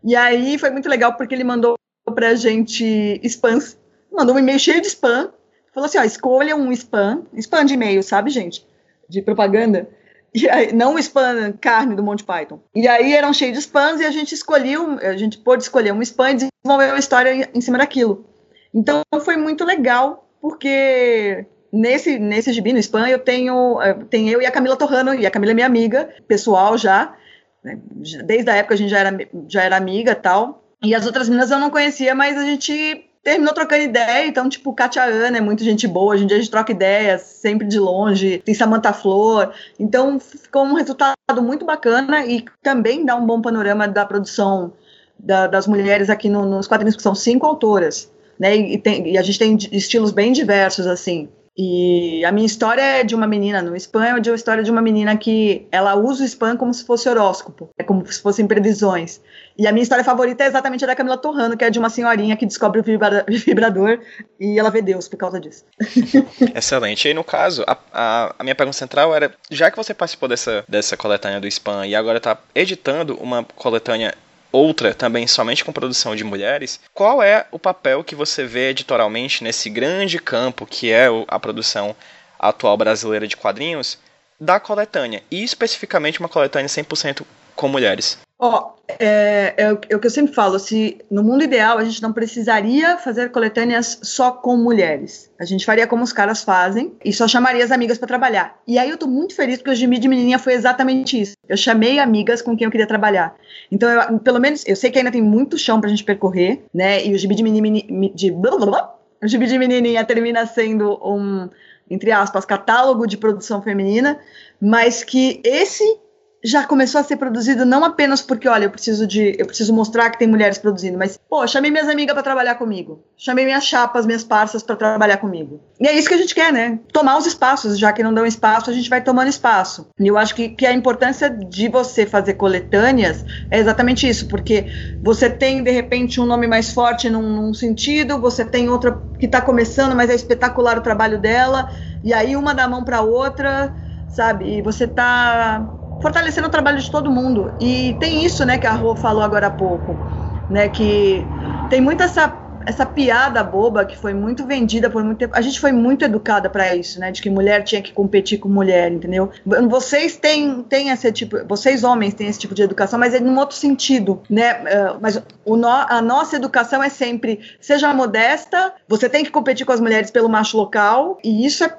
E aí foi muito legal porque ele mandou pra gente spams, mandou um e-mail cheio de spam. Falou assim: ó, escolha um spam, spam de e-mail, sabe, gente? De propaganda. E aí, não o spam carne do Monty Python. E aí eram cheios de spams e a gente escolheu, a gente pôde escolher um spam e desenvolver uma história em cima daquilo. Então foi muito legal, porque nesse, nesse gibi, no spam, eu tenho, tem eu e a Camila Torrano, e a Camila é minha amiga, pessoal já, né? desde a época a gente já era, já era amiga tal. E as outras meninas eu não conhecia, mas a gente terminou trocando ideia, então, tipo, Katia Ana é muito gente boa, hoje em dia a gente troca ideias, sempre de longe, tem Samantha Flor, então ficou um resultado muito bacana e também dá um bom panorama da produção da, das mulheres aqui no, nos quadrinhos, que são cinco autoras, né, e, tem, e a gente tem estilos bem diversos, assim, e a minha história é de uma menina no spam, é de uma história de uma menina que ela usa o spam como se fosse horóscopo, é como se fossem previsões. E a minha história favorita é exatamente a da Camila Torrano, que é de uma senhorinha que descobre o vibrador e ela vê Deus por causa disso. Excelente. E no caso, a, a, a, minha pergunta central era: já que você participou dessa, dessa coletânea do spam e agora está editando uma coletânea outra também somente com produção de mulheres, qual é o papel que você vê editorialmente nesse grande campo que é a produção atual brasileira de quadrinhos da coletânea, e especificamente uma coletânea 100% com mulheres? Ó, oh, é, é, é, o que eu sempre falo, se no mundo ideal a gente não precisaria fazer coletâneas só com mulheres. A gente faria como os caras fazem e só chamaria as amigas para trabalhar. E aí eu tô muito feliz porque o Gibi de Menininha foi exatamente isso. Eu chamei amigas com quem eu queria trabalhar. Então, eu, pelo menos, eu sei que ainda tem muito chão pra gente percorrer, né? E o Gibi de Menininha, de, o Gibi de Menininha termina sendo um, entre aspas, catálogo de produção feminina, mas que esse já começou a ser produzido não apenas porque, olha, eu preciso de, eu preciso mostrar que tem mulheres produzindo, mas, pô, chamei minhas amigas para trabalhar comigo. Chamei minhas chapas, minhas parças para trabalhar comigo. E é isso que a gente quer, né? Tomar os espaços, já que não dão espaço, a gente vai tomando espaço. E eu acho que, que a importância de você fazer coletâneas é exatamente isso, porque você tem, de repente, um nome mais forte num, num sentido, você tem outra que está começando, mas é espetacular o trabalho dela, e aí uma dá mão para outra, sabe? E você tá fortalecendo o trabalho de todo mundo. E tem isso, né, que a Rô falou agora há pouco, né, que tem muito essa essa piada boba que foi muito vendida por muito tempo. A gente foi muito educada para isso, né? De que mulher tinha que competir com mulher, entendeu? Vocês têm, têm esse tipo, vocês homens têm esse tipo de educação, mas é num outro sentido, né? Uh, mas o no, a nossa educação é sempre seja modesta, você tem que competir com as mulheres pelo macho local, e isso é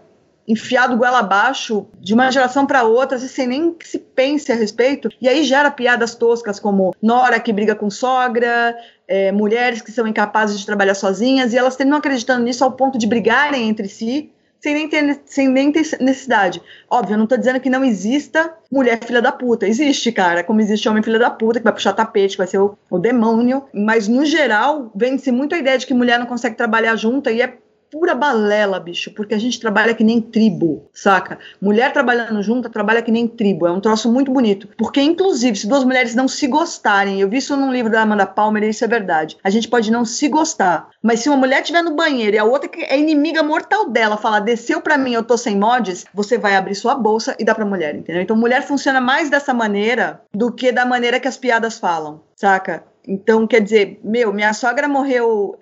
enfiado goela abaixo de uma geração para outra, assim, sem nem que se pense a respeito. E aí gera piadas toscas como Nora que briga com sogra, é, mulheres que são incapazes de trabalhar sozinhas, e elas terminam acreditando nisso ao ponto de brigarem entre si. Sem nem, ter, sem nem ter necessidade. Óbvio, eu não tô dizendo que não exista mulher filha da puta. Existe, cara. Como existe homem filha da puta, que vai puxar tapete, que vai ser o, o demônio. Mas, no geral, vende-se muito a ideia de que mulher não consegue trabalhar junta e é pura balela, bicho, porque a gente trabalha que nem tribo, saca? Mulher trabalhando junto trabalha que nem tribo, é um troço muito bonito. Porque, inclusive, se duas mulheres não se gostarem, eu vi isso num livro da Amanda Palmer e isso é verdade, a gente pode não se gostar, mas se uma mulher estiver no banheiro e a outra que é inimiga mortal dela falar, desceu pra mim, eu tô sem mods, você vai abrir sua bolsa e dá pra mulher, entendeu? Então, mulher funciona mais dessa maneira do que da maneira que as piadas falam, saca? Então, quer dizer, meu, minha sogra morreu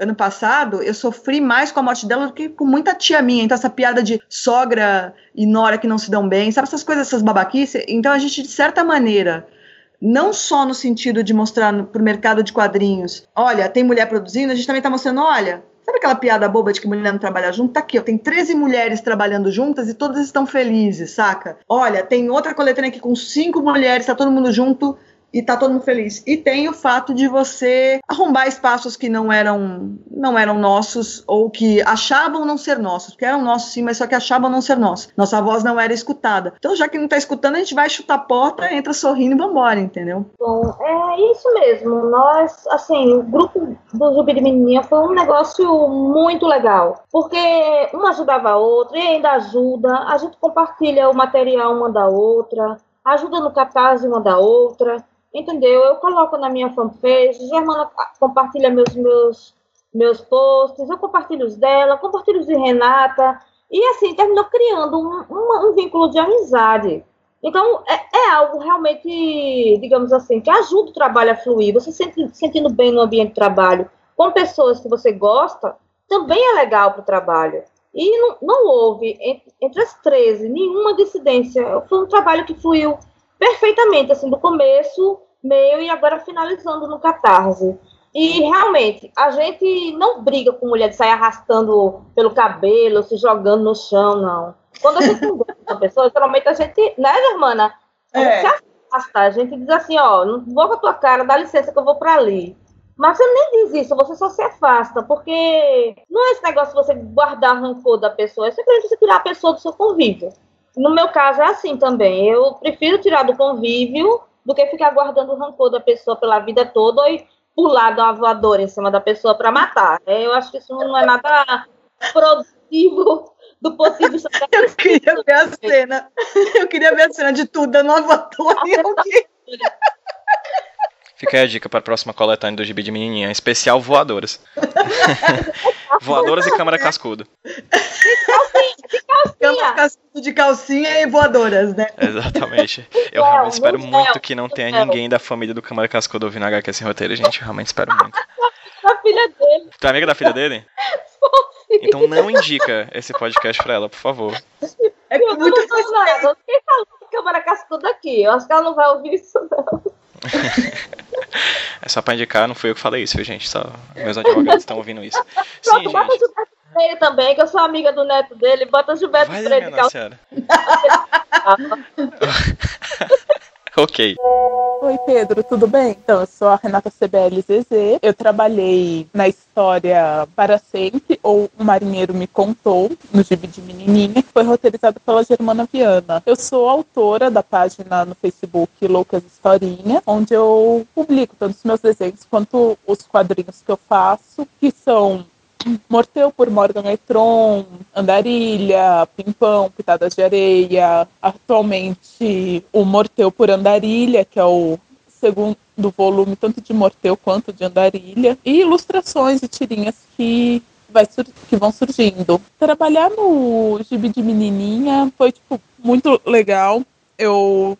ano passado, eu sofri mais com a morte dela do que com muita tia minha. Então, essa piada de sogra e nora que não se dão bem, sabe essas coisas, essas babaquices? Então, a gente, de certa maneira, não só no sentido de mostrar para o mercado de quadrinhos, olha, tem mulher produzindo, a gente também está mostrando, olha, sabe aquela piada boba de que mulher não trabalha junto? Tá aqui, ó, tem 13 mulheres trabalhando juntas e todas estão felizes, saca? Olha, tem outra coletânea aqui com cinco mulheres, tá todo mundo junto e tá todo mundo feliz. E tem o fato de você arrombar espaços que não eram não eram nossos ou que achavam não ser nossos, que eram nossos sim, mas só que achavam não ser nossos. Nossa voz não era escutada. Então, já que não tá escutando, a gente vai chutar a porta, entra sorrindo e vambora, entendeu? Bom, é isso mesmo. Nós, assim, o grupo do Zubi de Menininha foi um negócio muito legal, porque uma ajudava a outra e ainda ajuda, a gente compartilha o material uma da outra, ajuda no catarse uma da outra entendeu? Eu coloco na minha fanpage, Germana compartilha meus, meus, meus posts, eu compartilho os dela, compartilho os de Renata, e assim, terminou criando um, um, um vínculo de amizade. Então, é, é, algo realmente, digamos assim, que ajuda o trabalho a fluir. Você se sentindo bem no ambiente de trabalho, com pessoas que você gosta, também é legal para o trabalho. E não, não houve, entre, entre as 13, nenhuma dissidência. Foi um trabalho que fluiu perfeitamente, assim, do começo, meio e agora finalizando no Catarse. E realmente, a gente não briga com mulher de sair arrastando pelo cabelo, se jogando no chão, não. Quando a gente não gosta de uma pessoa, geralmente a gente, né, irmã? A gente é. se afasta, a gente diz assim, ó, não vou com a tua cara, dá licença que eu vou para ali. Mas você nem diz isso, você só se afasta, porque não é esse negócio de você guardar rancor da pessoa, é simplesmente você tirar a pessoa do seu convívio. No meu caso é assim também. Eu prefiro tirar do convívio do que ficar guardando o rancor da pessoa pela vida toda e pular uma voadora em cima da pessoa para matar. É, eu acho que isso não é nada produtivo do possível. Eu queria ver a cena. Eu queria ver a cena de tudo dando uma voadora em alguém. Fica aí a dica para a próxima coletânea do Gibi de Menininha, especial voadoras. voadoras e câmara cascudo. De calcinha, cascudo de calcinha e voadoras, né? Exatamente. Eu realmente espero muito que não tenha ninguém da família do câmara cascudo ouvindo HQ esse roteiro, gente. Eu realmente espero muito. Da filha dele. Tu é amiga da filha dele? Então não indica esse podcast pra ela, por favor. É que Eu muito não tô nada. Quem falou de câmara cascuda aqui? Eu acho que ela não vai ouvir isso, não. É só pra indicar, não fui eu que falei isso, viu, gente? Só meus advogados estão ouvindo isso. Sim, Pronto, bota o gente. Gilberto Freire também, que eu sou amiga do neto dele. Bota o Gilberto Vai, Freire de minha nossa senhora. ok. Oi, Pedro, tudo bem? Então, eu sou a Renata CBL ZZ. Eu trabalhei na história Para Sempre, ou O Marinheiro Me Contou, no Gibi de Menininha, que foi roteirizado pela Germana Viana. Eu sou autora da página no Facebook Loucas Historinha, onde eu publico tanto os meus desenhos quanto os quadrinhos que eu faço, que são Morteu por Morgan Etron, Andarilha, Pimpão, Pitadas de Areia. Atualmente, o Morteu por Andarilha, que é o segundo volume, tanto de Morteu quanto de Andarilha. E ilustrações e tirinhas que, vai que vão surgindo. Trabalhar no Gibi de Menininha foi, tipo, muito legal. Eu,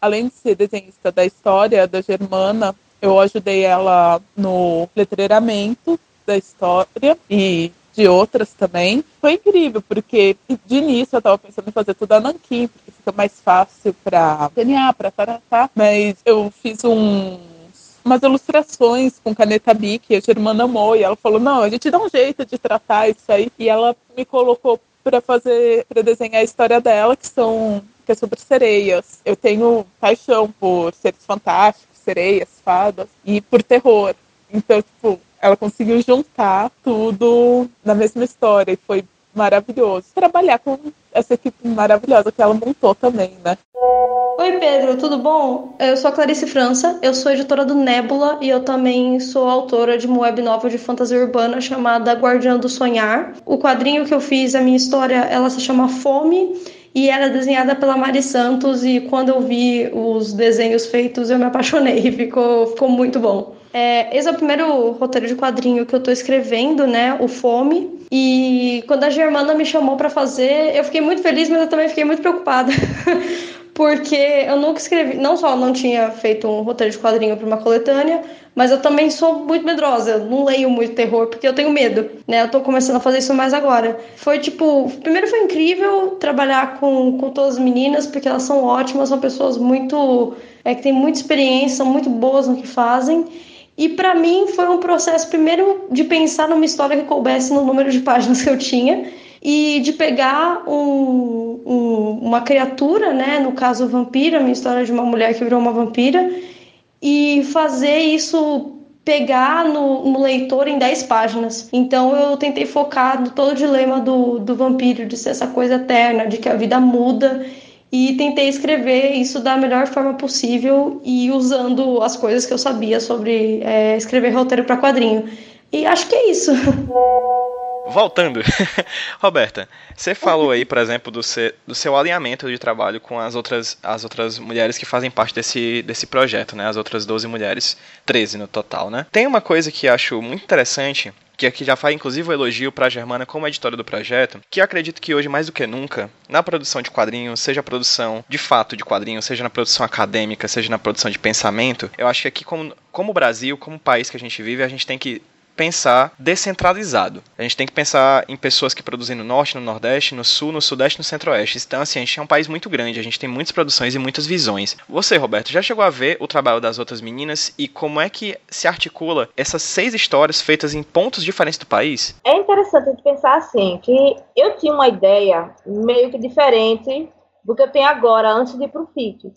além de ser desenhista da história da Germana, eu ajudei ela no letreiramento da história e de outras também. Foi incrível, porque de início eu estava pensando em fazer tudo a Nanquim, porque fica mais fácil para DNA, para taratá, mas eu fiz um umas ilustrações com caneta Bic, a Germana amou, e ela falou, não, a gente dá um jeito de tratar isso aí, e ela me colocou para fazer, para desenhar a história dela, que são que é sobre sereias. Eu tenho paixão por seres fantásticos, sereias, fadas, e por terror. Então, tipo, ela conseguiu juntar tudo na mesma história e foi maravilhoso. Trabalhar com essa equipe maravilhosa que ela montou também, né? Oi, Pedro, tudo bom? Eu sou a Clarice França, eu sou editora do Nébula e eu também sou autora de uma web novel de fantasia urbana chamada Guardiã do Sonhar. O quadrinho que eu fiz, a minha história, ela se chama Fome e ela é desenhada pela Mari Santos e quando eu vi os desenhos feitos eu me apaixonei, ficou, ficou muito bom. É, esse é o primeiro roteiro de quadrinho que eu tô escrevendo, né? O Fome. E quando a Germana me chamou para fazer, eu fiquei muito feliz, mas eu também fiquei muito preocupada. porque eu nunca escrevi, não só não tinha feito um roteiro de quadrinho para uma coletânea, mas eu também sou muito medrosa, eu não leio muito terror porque eu tenho medo, né? Eu tô começando a fazer isso mais agora. Foi tipo, primeiro foi incrível trabalhar com, com todas as meninas, porque elas são ótimas, são pessoas muito, é, que têm muita experiência, são muito boas no que fazem. E para mim foi um processo primeiro de pensar numa história que coubesse no número de páginas que eu tinha e de pegar um, um, uma criatura, né, no caso vampira, minha história de uma mulher que virou uma vampira, e fazer isso pegar no, no leitor em 10 páginas. Então eu tentei focar no todo o dilema do, do vampiro, de ser essa coisa eterna, de que a vida muda, e tentei escrever isso da melhor forma possível e usando as coisas que eu sabia sobre é, escrever roteiro para quadrinho. E acho que é isso. Voltando, Roberta, você falou aí, por exemplo, do, seu, do seu alinhamento de trabalho com as outras, as outras mulheres que fazem parte desse, desse projeto, né? As outras 12 mulheres, 13 no total, né? Tem uma coisa que acho muito interessante, que aqui já faz inclusive o elogio para a Germana como editora do projeto, que acredito que hoje, mais do que nunca, na produção de quadrinhos, seja a produção de fato de quadrinhos, seja na produção acadêmica, seja na produção de pensamento, eu acho que aqui, como, como o Brasil, como país que a gente vive, a gente tem que pensar descentralizado. A gente tem que pensar em pessoas que produzem no norte, no nordeste, no sul, no sudeste, no centro-oeste. Então, assim, a gente é um país muito grande, a gente tem muitas produções e muitas visões. Você, Roberto, já chegou a ver o trabalho das outras meninas e como é que se articula essas seis histórias feitas em pontos diferentes do país? É interessante a gente pensar assim, que eu tinha uma ideia meio que diferente do que eu tenho agora, antes de ir para o FIC.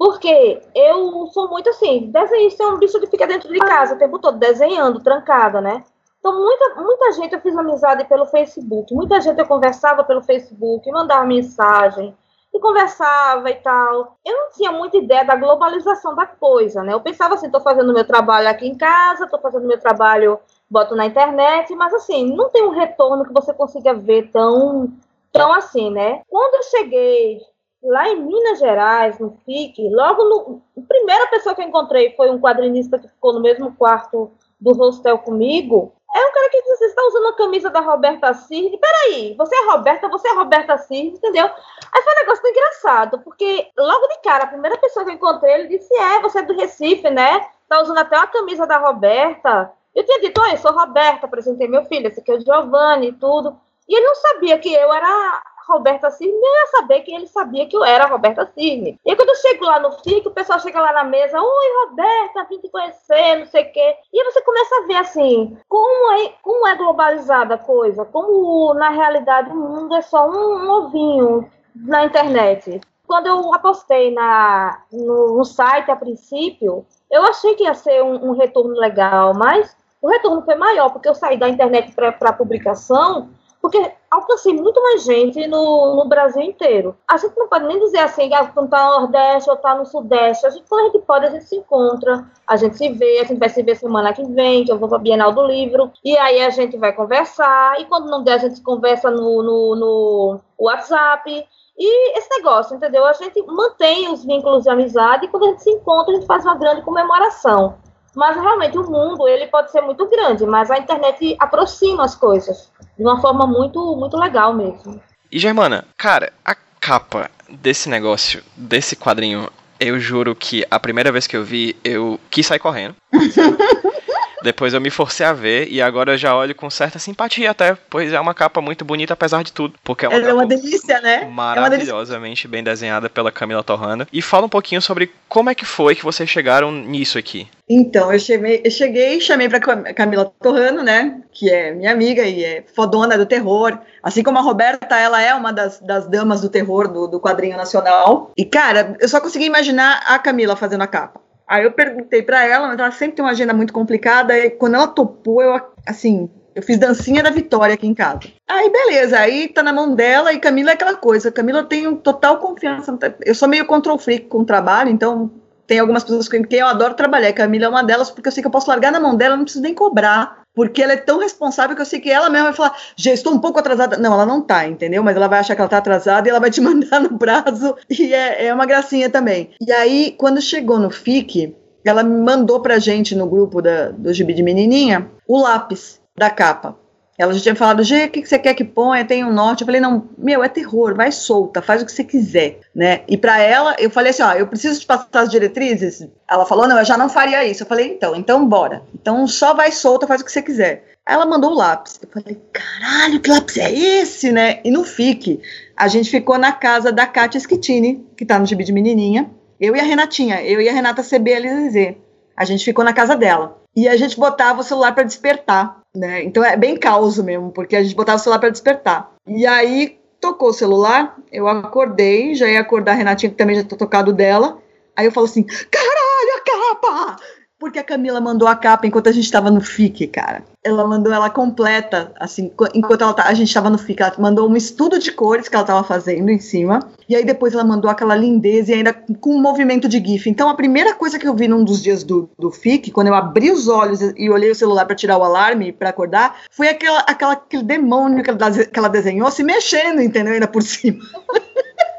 Porque eu sou muito assim, desenhista é um bicho que fica dentro de casa o tempo todo, desenhando, trancada, né? Então, muita, muita gente eu fiz amizade pelo Facebook, muita gente eu conversava pelo Facebook, mandava mensagem, e conversava e tal. Eu não tinha muita ideia da globalização da coisa, né? Eu pensava assim, estou fazendo meu trabalho aqui em casa, estou fazendo meu trabalho, boto na internet, mas assim, não tem um retorno que você consiga ver tão, tão assim, né? Quando eu cheguei lá em Minas Gerais, no FIC, logo no. A primeira pessoa que eu encontrei foi um quadrinista que ficou no mesmo quarto do hostel comigo. É um cara que disse: Você está usando a camisa da Roberta Cirne? Peraí, você é Roberta, você é Roberta Cirne, entendeu? Aí foi um negócio engraçado, porque logo de cara, a primeira pessoa que eu encontrei, ele disse: É, você é do Recife, né? Tá usando até uma camisa da Roberta. Eu tinha dito: Oi, eu sou Roberta, apresentei meu filho, esse aqui é o Giovanni e tudo. E ele não sabia que eu era Roberta Cirne, nem ia saber que ele sabia que eu era Roberta Cirne. E quando eu chego lá no FIC, o pessoal chega lá na mesa, oi Roberta, vim te conhecer, não sei o quê. E você começa a ver assim, como é, como é globalizada a coisa, como na realidade o mundo é só um, um ovinho na internet. Quando eu apostei na, no, no site a princípio, eu achei que ia ser um, um retorno legal, mas o retorno foi maior, porque eu saí da internet para publicação porque alcancei muito mais gente no, no Brasil inteiro. A gente não pode nem dizer assim, ah, quando tá no Nordeste ou tá no Sudeste. A gente, quando a gente pode, a gente se encontra, a gente se vê, a gente vai se ver semana que vem, que eu vou pra Bienal do Livro, e aí a gente vai conversar, e quando não der, a gente conversa no, no, no WhatsApp. E esse negócio, entendeu? A gente mantém os vínculos de amizade e quando a gente se encontra, a gente faz uma grande comemoração. Mas realmente o mundo ele pode ser muito grande, mas a internet aproxima as coisas de uma forma muito muito legal mesmo. E Germana, cara, a capa desse negócio, desse quadrinho, eu juro que a primeira vez que eu vi, eu quis sair correndo. Depois eu me forcei a ver e agora eu já olho com certa simpatia até, pois é uma capa muito bonita apesar de tudo. Porque é uma, é uma delícia, né? Maravilhosamente bem desenhada pela Camila Torranda. E fala um pouquinho sobre como é que foi que vocês chegaram nisso aqui. Então, eu cheguei, eu cheguei chamei pra Camila Torrano, né? Que é minha amiga e é fodona do terror. Assim como a Roberta, ela é uma das, das damas do terror do, do quadrinho nacional. E, cara, eu só consegui imaginar a Camila fazendo a capa. Aí eu perguntei para ela, mas ela sempre tem uma agenda muito complicada, e quando ela topou, eu, assim, eu fiz dancinha da vitória aqui em casa. Aí, beleza, aí tá na mão dela, e Camila é aquela coisa, Camila tem total confiança, eu sou meio control freak com o trabalho, então tem algumas pessoas com quem eu adoro trabalhar, Camila é uma delas, porque eu sei que eu posso largar na mão dela, não preciso nem cobrar porque ela é tão responsável que eu sei que ela mesma vai falar, já estou um pouco atrasada. Não, ela não tá, entendeu? Mas ela vai achar que ela tá atrasada e ela vai te mandar no prazo. E é, é uma gracinha também. E aí, quando chegou no FIC, ela mandou pra gente no grupo da, do Gibi de Menininha o lápis da capa. Ela já tinha falado, Gê, o que você quer que ponha? Tem um norte. Eu falei, não, meu, é terror, vai solta, faz o que você quiser, né? E para ela, eu falei assim, ó, eu preciso te passar as diretrizes. Ela falou, não, eu já não faria isso. Eu falei, então, então bora. Então só vai solta, faz o que você quiser. Ela mandou o lápis. Eu falei, caralho, que lápis é esse, né? E não fique. A gente ficou na casa da Kátia Schettini, que tá no gibi de menininha. Eu e a Renatinha, eu e a Renata CBLZ. A gente ficou na casa dela. E a gente botava o celular para despertar né? Então é bem caos mesmo, porque a gente botava o celular para despertar. E aí tocou o celular, eu acordei, já ia acordar a Renatinha, que também já tô tocado dela. Aí eu falo assim: caralho, a capa! Porque a Camila mandou a capa enquanto a gente estava no FIC, cara. Ela mandou ela completa, assim, enquanto ela, a gente estava no FIC. Ela mandou um estudo de cores que ela estava fazendo em cima. E aí depois ela mandou aquela lindeza e ainda com um movimento de GIF. Então a primeira coisa que eu vi num dos dias do, do FIC, quando eu abri os olhos e olhei o celular para tirar o alarme para acordar, foi aquela, aquela, aquele demônio que ela, que ela desenhou se mexendo, entendeu? Ainda por cima.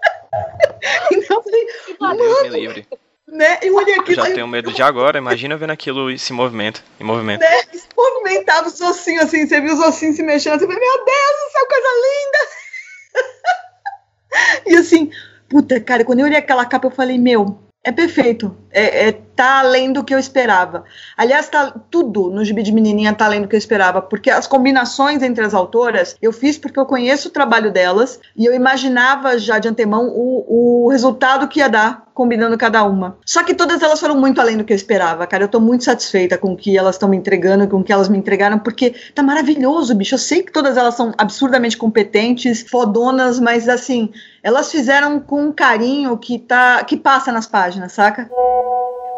então falei, Deus me livre. Né? Eu olhei aquilo. Eu já tenho medo de agora, imagina vendo aquilo esse movimento, em movimento. Né? Se movimentava os ossinhos assim, você viu os ossinhos se mexendo, você falou, meu Deus do céu, coisa linda! e assim, puta, cara, quando eu olhei aquela capa, eu falei, meu, é perfeito. É, é tá além do que eu esperava. Aliás, tá tudo no Gibi de Menininha tá além do que eu esperava, porque as combinações entre as autoras eu fiz porque eu conheço o trabalho delas e eu imaginava já de antemão o, o resultado que ia dar combinando cada uma. Só que todas elas foram muito além do que eu esperava, cara. Eu tô muito satisfeita com o que elas estão me entregando, com o que elas me entregaram, porque tá maravilhoso, bicho. Eu sei que todas elas são absurdamente competentes, fodonas, mas assim, elas fizeram com um carinho que tá que passa nas páginas, saca?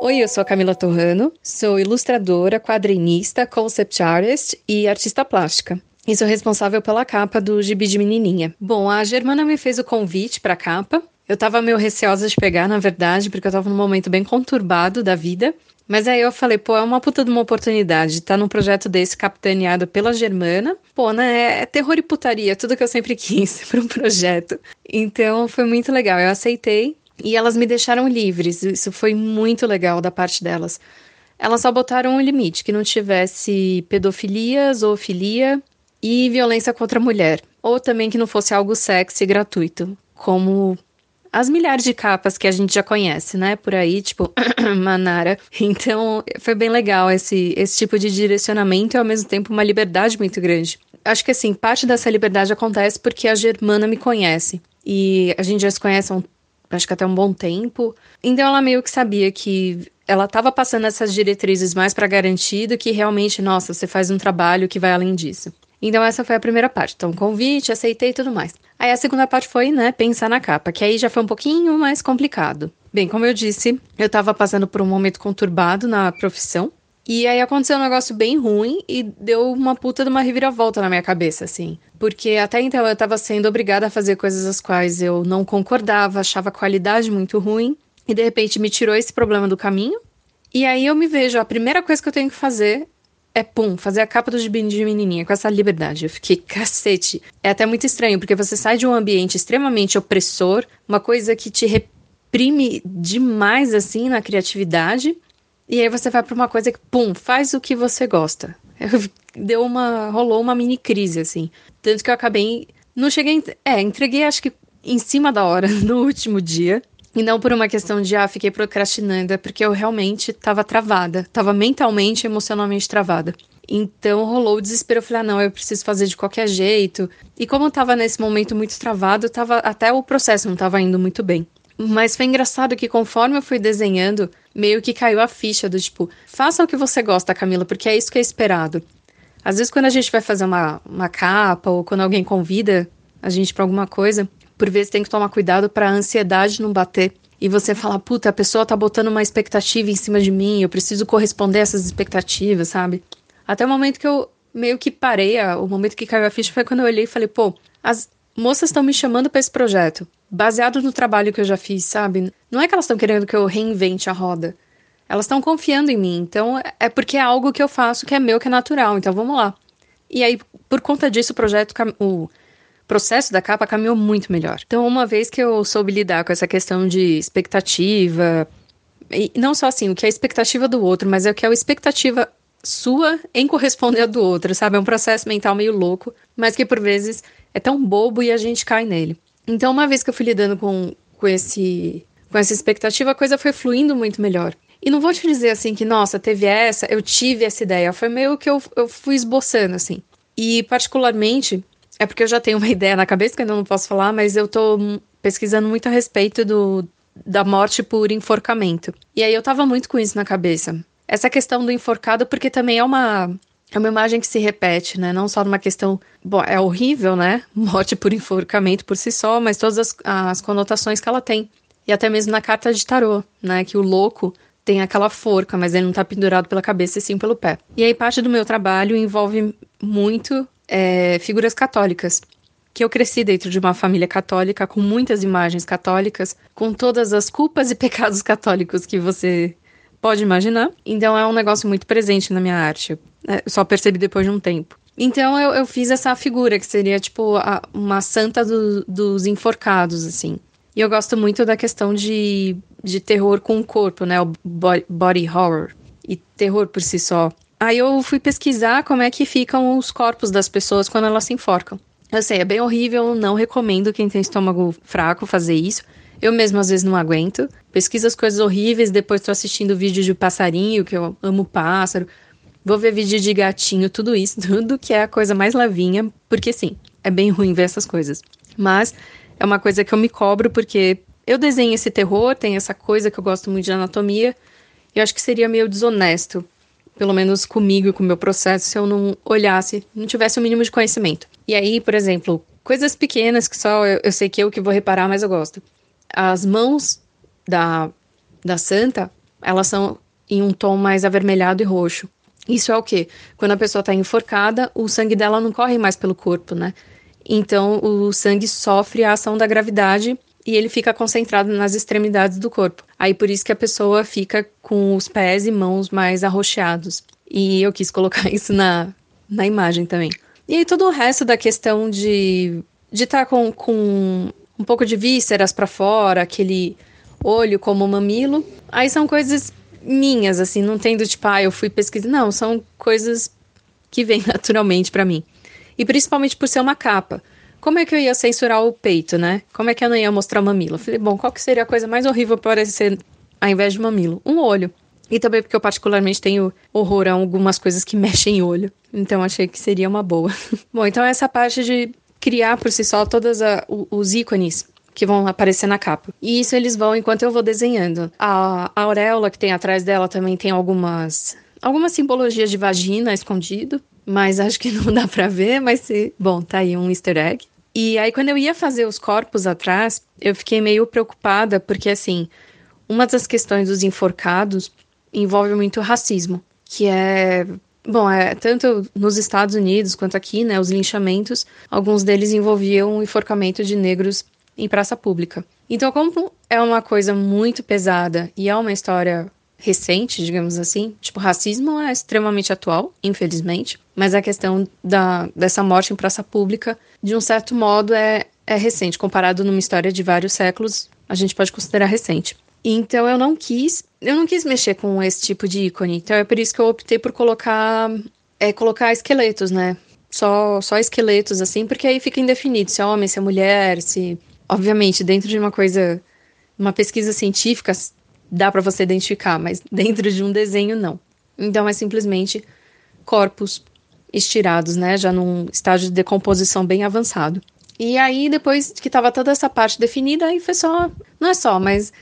Oi, eu sou a Camila Torrano, sou ilustradora, quadrinista, concept artist e artista plástica. E sou responsável pela capa do Gibi de Menininha. Bom, a Germana me fez o convite para a capa. Eu tava meio receosa de pegar, na verdade, porque eu tava num momento bem conturbado da vida. Mas aí eu falei, pô, é uma puta de uma oportunidade tá num projeto desse capitaneado pela Germana. Pô, né? É terror e putaria, tudo que eu sempre quis para um projeto. Então foi muito legal. Eu aceitei e elas me deixaram livres. Isso foi muito legal da parte delas. Elas só botaram um limite, que não tivesse pedofilia, zoofilia e violência contra a mulher. Ou também que não fosse algo sexy gratuito, como as milhares de capas que a gente já conhece, né? Por aí, tipo, Manara. Então, foi bem legal esse, esse tipo de direcionamento e ao mesmo tempo uma liberdade muito grande. Acho que assim, parte dessa liberdade acontece porque a Germana me conhece. E a gente já se conhece há um, acho que até um bom tempo. Então ela meio que sabia que ela estava passando essas diretrizes mais para garantir do que realmente, nossa, você faz um trabalho que vai além disso. Então essa foi a primeira parte. Então, convite, aceitei e tudo mais. Aí a segunda parte foi, né, pensar na capa, que aí já foi um pouquinho mais complicado. Bem, como eu disse, eu tava passando por um momento conturbado na profissão. E aí aconteceu um negócio bem ruim e deu uma puta de uma reviravolta na minha cabeça, assim. Porque até então eu tava sendo obrigada a fazer coisas as quais eu não concordava, achava a qualidade muito ruim. E de repente me tirou esse problema do caminho. E aí eu me vejo, a primeira coisa que eu tenho que fazer é pum, fazer a capa do gibi de menininha com essa liberdade. Eu fiquei, cacete. É até muito estranho, porque você sai de um ambiente extremamente opressor, uma coisa que te reprime demais, assim, na criatividade, e aí você vai para uma coisa que, pum, faz o que você gosta. Eu, deu uma. rolou uma mini crise, assim. Tanto que eu acabei. Não cheguei. É, entreguei acho que em cima da hora, no último dia. E não por uma questão de, ah, fiquei procrastinando, é porque eu realmente estava travada. Estava mentalmente emocionalmente travada. Então rolou o desespero. Eu falei, ah, não, eu preciso fazer de qualquer jeito. E como eu tava nesse momento muito travado, tava, até o processo não estava indo muito bem. Mas foi engraçado que conforme eu fui desenhando, meio que caiu a ficha do tipo, faça o que você gosta, Camila, porque é isso que é esperado. Às vezes, quando a gente vai fazer uma, uma capa ou quando alguém convida a gente para alguma coisa, por vezes tem que tomar cuidado para a ansiedade não bater e você falar, puta, a pessoa tá botando uma expectativa em cima de mim, eu preciso corresponder a essas expectativas, sabe? Até o momento que eu meio que parei, o momento que caiu a ficha foi quando eu olhei e falei, pô, as moças estão me chamando para esse projeto, baseado no trabalho que eu já fiz, sabe? Não é que elas estão querendo que eu reinvente a roda. Elas estão confiando em mim, então é porque é algo que eu faço que é meu, que é natural, então vamos lá. E aí, por conta disso, o projeto, o processo da capa caminhou muito melhor. Então, uma vez que eu soube lidar com essa questão de expectativa, e não só assim, o que é a expectativa do outro, mas é o que é a expectativa sua em corresponder a do outro, sabe? É um processo mental meio louco, mas que por vezes é tão bobo e a gente cai nele. Então, uma vez que eu fui lidando com, com, esse, com essa expectativa, a coisa foi fluindo muito melhor. E não vou te dizer assim que, nossa, teve essa, eu tive essa ideia. Foi meio que eu, eu fui esboçando, assim. E, particularmente, é porque eu já tenho uma ideia na cabeça que ainda não posso falar, mas eu tô pesquisando muito a respeito do, da morte por enforcamento. E aí eu tava muito com isso na cabeça. Essa questão do enforcado, porque também é uma. É uma imagem que se repete, né? Não só numa questão. Bom, é horrível, né? Morte por enforcamento por si só, mas todas as, as conotações que ela tem. E até mesmo na carta de tarô, né? Que o louco tem aquela forca, mas ele não tá pendurado pela cabeça e sim pelo pé. E aí parte do meu trabalho envolve muito é, figuras católicas. Que eu cresci dentro de uma família católica, com muitas imagens católicas, com todas as culpas e pecados católicos que você pode imaginar. Então é um negócio muito presente na minha arte. É, só percebi depois de um tempo. Então eu, eu fiz essa figura, que seria tipo a, uma santa do, dos enforcados, assim. E eu gosto muito da questão de, de terror com o corpo, né? O body horror. E terror por si só. Aí eu fui pesquisar como é que ficam os corpos das pessoas quando elas se enforcam. Eu sei, é bem horrível, não recomendo quem tem estômago fraco fazer isso. Eu mesmo às vezes não aguento, pesquiso as coisas horríveis, depois tô assistindo vídeo de passarinho, que eu amo pássaro. Vou ver vídeo de gatinho, tudo isso, tudo que é a coisa mais levinha, porque sim, é bem ruim ver essas coisas. Mas é uma coisa que eu me cobro porque eu desenho esse terror, tem essa coisa que eu gosto muito de anatomia, e eu acho que seria meio desonesto, pelo menos comigo e com o meu processo, se eu não olhasse, não tivesse o um mínimo de conhecimento. E aí, por exemplo, coisas pequenas que só eu, eu sei que eu que vou reparar, mas eu gosto. As mãos da, da santa, elas são em um tom mais avermelhado e roxo. Isso é o quê? Quando a pessoa está enforcada, o sangue dela não corre mais pelo corpo, né? Então o sangue sofre a ação da gravidade e ele fica concentrado nas extremidades do corpo. Aí por isso que a pessoa fica com os pés e mãos mais arroxeados. E eu quis colocar isso na, na imagem também. E aí todo o resto da questão de de estar tá com, com um pouco de vísceras para fora, aquele olho como mamilo, aí são coisas minhas, assim, não tendo tipo, ah, eu fui pesquisar. Não, são coisas que vêm naturalmente para mim. E principalmente por ser uma capa como é que eu ia censurar o peito, né? Como é que eu não ia mostrar o mamilo? Falei, bom, qual que seria a coisa mais horrível para aparecer ao invés de mamilo? Um olho. E também porque eu particularmente tenho horror a algumas coisas que mexem olho. Então achei que seria uma boa. bom, então essa parte de criar por si só todos os ícones que vão aparecer na capa. E isso eles vão enquanto eu vou desenhando. A, a auréola que tem atrás dela também tem algumas algumas simbologias de vagina escondido, mas acho que não dá para ver, mas se, bom, tá aí um easter egg. E aí, quando eu ia fazer os corpos atrás, eu fiquei meio preocupada, porque, assim, uma das questões dos enforcados envolve muito racismo, que é. Bom, é, tanto nos Estados Unidos quanto aqui, né, os linchamentos, alguns deles envolviam o enforcamento de negros em praça pública. Então, como é uma coisa muito pesada e é uma história recente, digamos assim. Tipo, racismo é extremamente atual, infelizmente, mas a questão da, dessa morte em praça pública, de um certo modo, é, é recente. Comparado numa história de vários séculos, a gente pode considerar recente. Então eu não quis, eu não quis mexer com esse tipo de ícone. Então é por isso que eu optei por colocar, é, colocar esqueletos, né? Só, só esqueletos, assim, porque aí fica indefinido se é homem, se é mulher, se. Obviamente, dentro de uma coisa, uma pesquisa científica, dá para você identificar, mas dentro de um desenho não. Então é simplesmente corpos estirados, né, já num estágio de decomposição bem avançado. E aí depois que estava toda essa parte definida, aí foi só, não é só, mas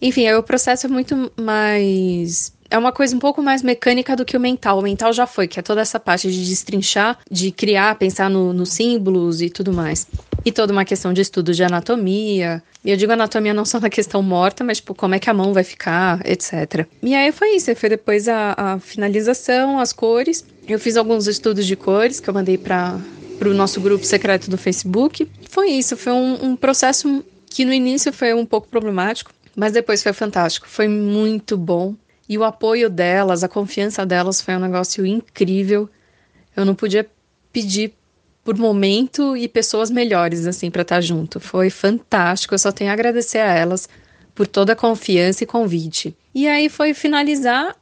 enfim, aí o processo é muito mais é uma coisa um pouco mais mecânica do que o mental. O mental já foi, que é toda essa parte de destrinchar, de criar, pensar nos no símbolos e tudo mais. E toda uma questão de estudo de anatomia. E eu digo anatomia não só na questão morta, mas tipo, como é que a mão vai ficar, etc. E aí foi isso, foi depois a, a finalização, as cores. Eu fiz alguns estudos de cores que eu mandei para o nosso grupo secreto do Facebook. Foi isso, foi um, um processo que no início foi um pouco problemático, mas depois foi fantástico, foi muito bom. E o apoio delas, a confiança delas foi um negócio incrível. Eu não podia pedir por momento e pessoas melhores assim para estar tá junto. Foi fantástico. Eu só tenho a agradecer a elas por toda a confiança e convite. E aí foi finalizar.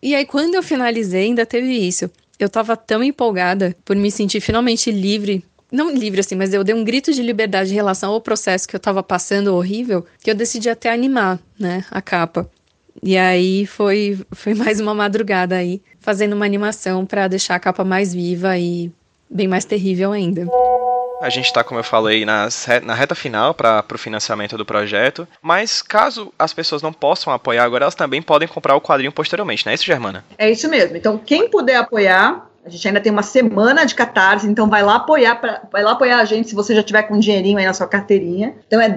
E aí quando eu finalizei, ainda teve isso. Eu tava tão empolgada por me sentir finalmente livre não livre assim, mas eu dei um grito de liberdade em relação ao processo que eu tava passando horrível, que eu decidi até animar, né, a capa. E aí foi, foi mais uma madrugada aí, fazendo uma animação para deixar a capa mais viva e bem mais terrível ainda. A gente está, como eu falei, nas, na reta final para o financiamento do projeto. Mas caso as pessoas não possam apoiar agora, elas também podem comprar o quadrinho posteriormente, não é isso, Germana? É isso mesmo. Então, quem puder apoiar, a gente ainda tem uma semana de catarse, então vai lá apoiar, pra, vai lá apoiar a gente se você já tiver com um dinheirinho aí na sua carteirinha. Então é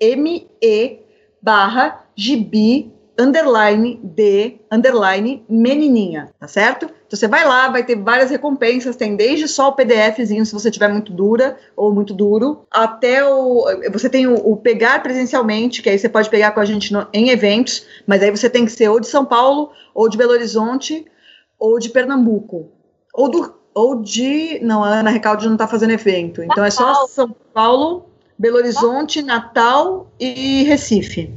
www.catarse.me barra gibi underline de underline menininha, tá certo? Então você vai lá, vai ter várias recompensas, tem desde só o PDFzinho se você tiver muito dura ou muito duro, até o você tem o, o, pegar presencialmente, que aí você pode pegar com a gente no, em eventos, mas aí você tem que ser ou de São Paulo, ou de Belo Horizonte, ou de Pernambuco, ou do ou de não, a Ana Recalde não tá fazendo evento. Então é só São Paulo, Belo Horizonte, Natal e Recife.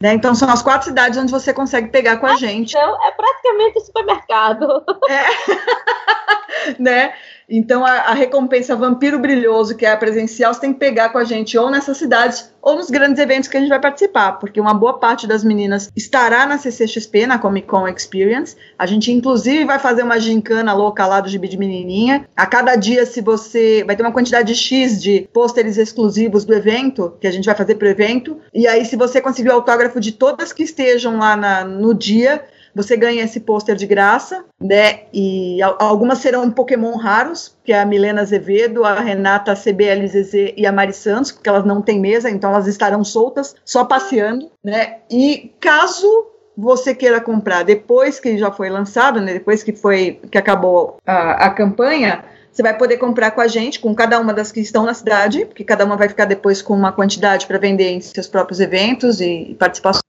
Né? Então são as quatro cidades onde você consegue pegar com a gente. Então é praticamente supermercado. É. né? Então, a, a, recompensa Vampiro Brilhoso, que é a presencial, você tem que pegar com a gente ou nessas cidades ou nos grandes eventos que a gente vai participar, porque uma boa parte das meninas estará na CCXP, na Comic Con Experience. A gente, inclusive, vai fazer uma gincana louca lá do Gibi de Menininha. A cada dia, se você. Vai ter uma quantidade X de pôsteres exclusivos do evento, que a gente vai fazer pro evento. E aí, se você conseguir o autógrafo de todas que estejam lá na, no dia, você ganha esse pôster de graça, né? E algumas serão Pokémon raros, que é a Milena Azevedo, a Renata CBLZZ e a Mari Santos, porque elas não têm mesa, então elas estarão soltas, só passeando, né? E caso você queira comprar depois que já foi lançado, né? Depois que foi que acabou a, a campanha, você vai poder comprar com a gente, com cada uma das que estão na cidade, porque cada uma vai ficar depois com uma quantidade para vender em seus próprios eventos e participações.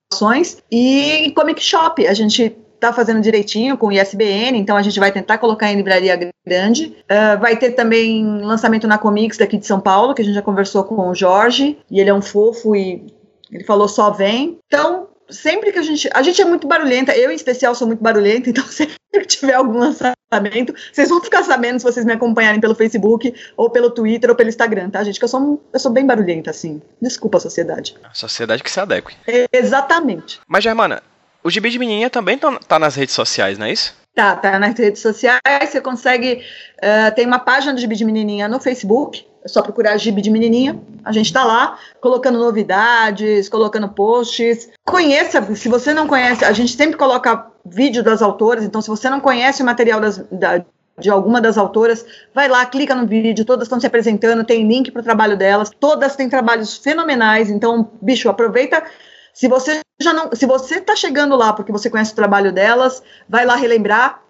E Comic Shop, a gente está fazendo direitinho com o ISBN, então a gente vai tentar colocar em livraria grande. Uh, vai ter também lançamento na Comics daqui de São Paulo, que a gente já conversou com o Jorge, e ele é um fofo e ele falou só vem. Então, sempre que a gente. A gente é muito barulhenta, eu em especial sou muito barulhenta, então sempre que tiver algum lançamento, vocês vão ficar sabendo se vocês me acompanharem pelo Facebook, ou pelo Twitter, ou pelo Instagram, tá, gente? Que eu sou, eu sou bem barulhenta, assim. Desculpa a sociedade. A sociedade que se adeque. É, exatamente. Mas, Germana, o Gibi de Menininha também tá, tá nas redes sociais, não é isso? Tá, tá nas redes sociais. Você consegue. Uh, tem uma página do Gibi de Menininha no Facebook é só procurar Gibi de Menininha. A gente está lá, colocando novidades, colocando posts. Conheça, se você não conhece, a gente sempre coloca vídeo das autoras, então se você não conhece o material das, da, de alguma das autoras, vai lá, clica no vídeo, todas estão se apresentando, tem link para o trabalho delas, todas têm trabalhos fenomenais, então, bicho, aproveita. Se você já não, se você está chegando lá porque você conhece o trabalho delas, vai lá relembrar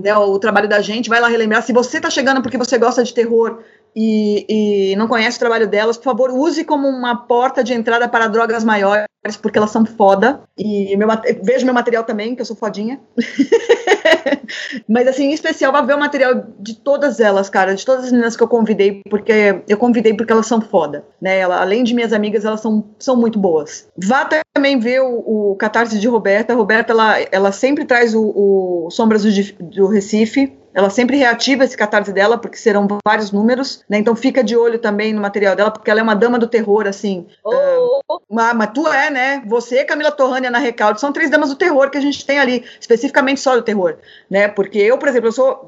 né, o trabalho da gente, vai lá relembrar. Se você está chegando porque você gosta de terror e, e, não conhece o trabalho delas, por favor, use como uma porta de entrada para drogas maiores, porque elas são foda. E meu, vejo meu material também, que eu sou fodinha. Mas, assim, em especial, vai ver o material de todas elas, cara, de todas as meninas que eu convidei, porque eu convidei porque elas são foda, né? Ela, além de minhas amigas, elas são, são muito boas. Vá também ver o, o Catarse de Roberta. A Roberta, ela, ela sempre traz o, o Sombras do, do Recife, ela sempre reativa esse catarse dela, porque serão vários números, né? Então fica de olho também no material dela, porque ela é uma dama do terror, assim. Oh. Uh, mas, tu é, né? Você, Camila Torrânia na Recalde, são três damas do terror que a gente tem ali, especificamente só do terror, né? Porque eu, por exemplo, eu sou.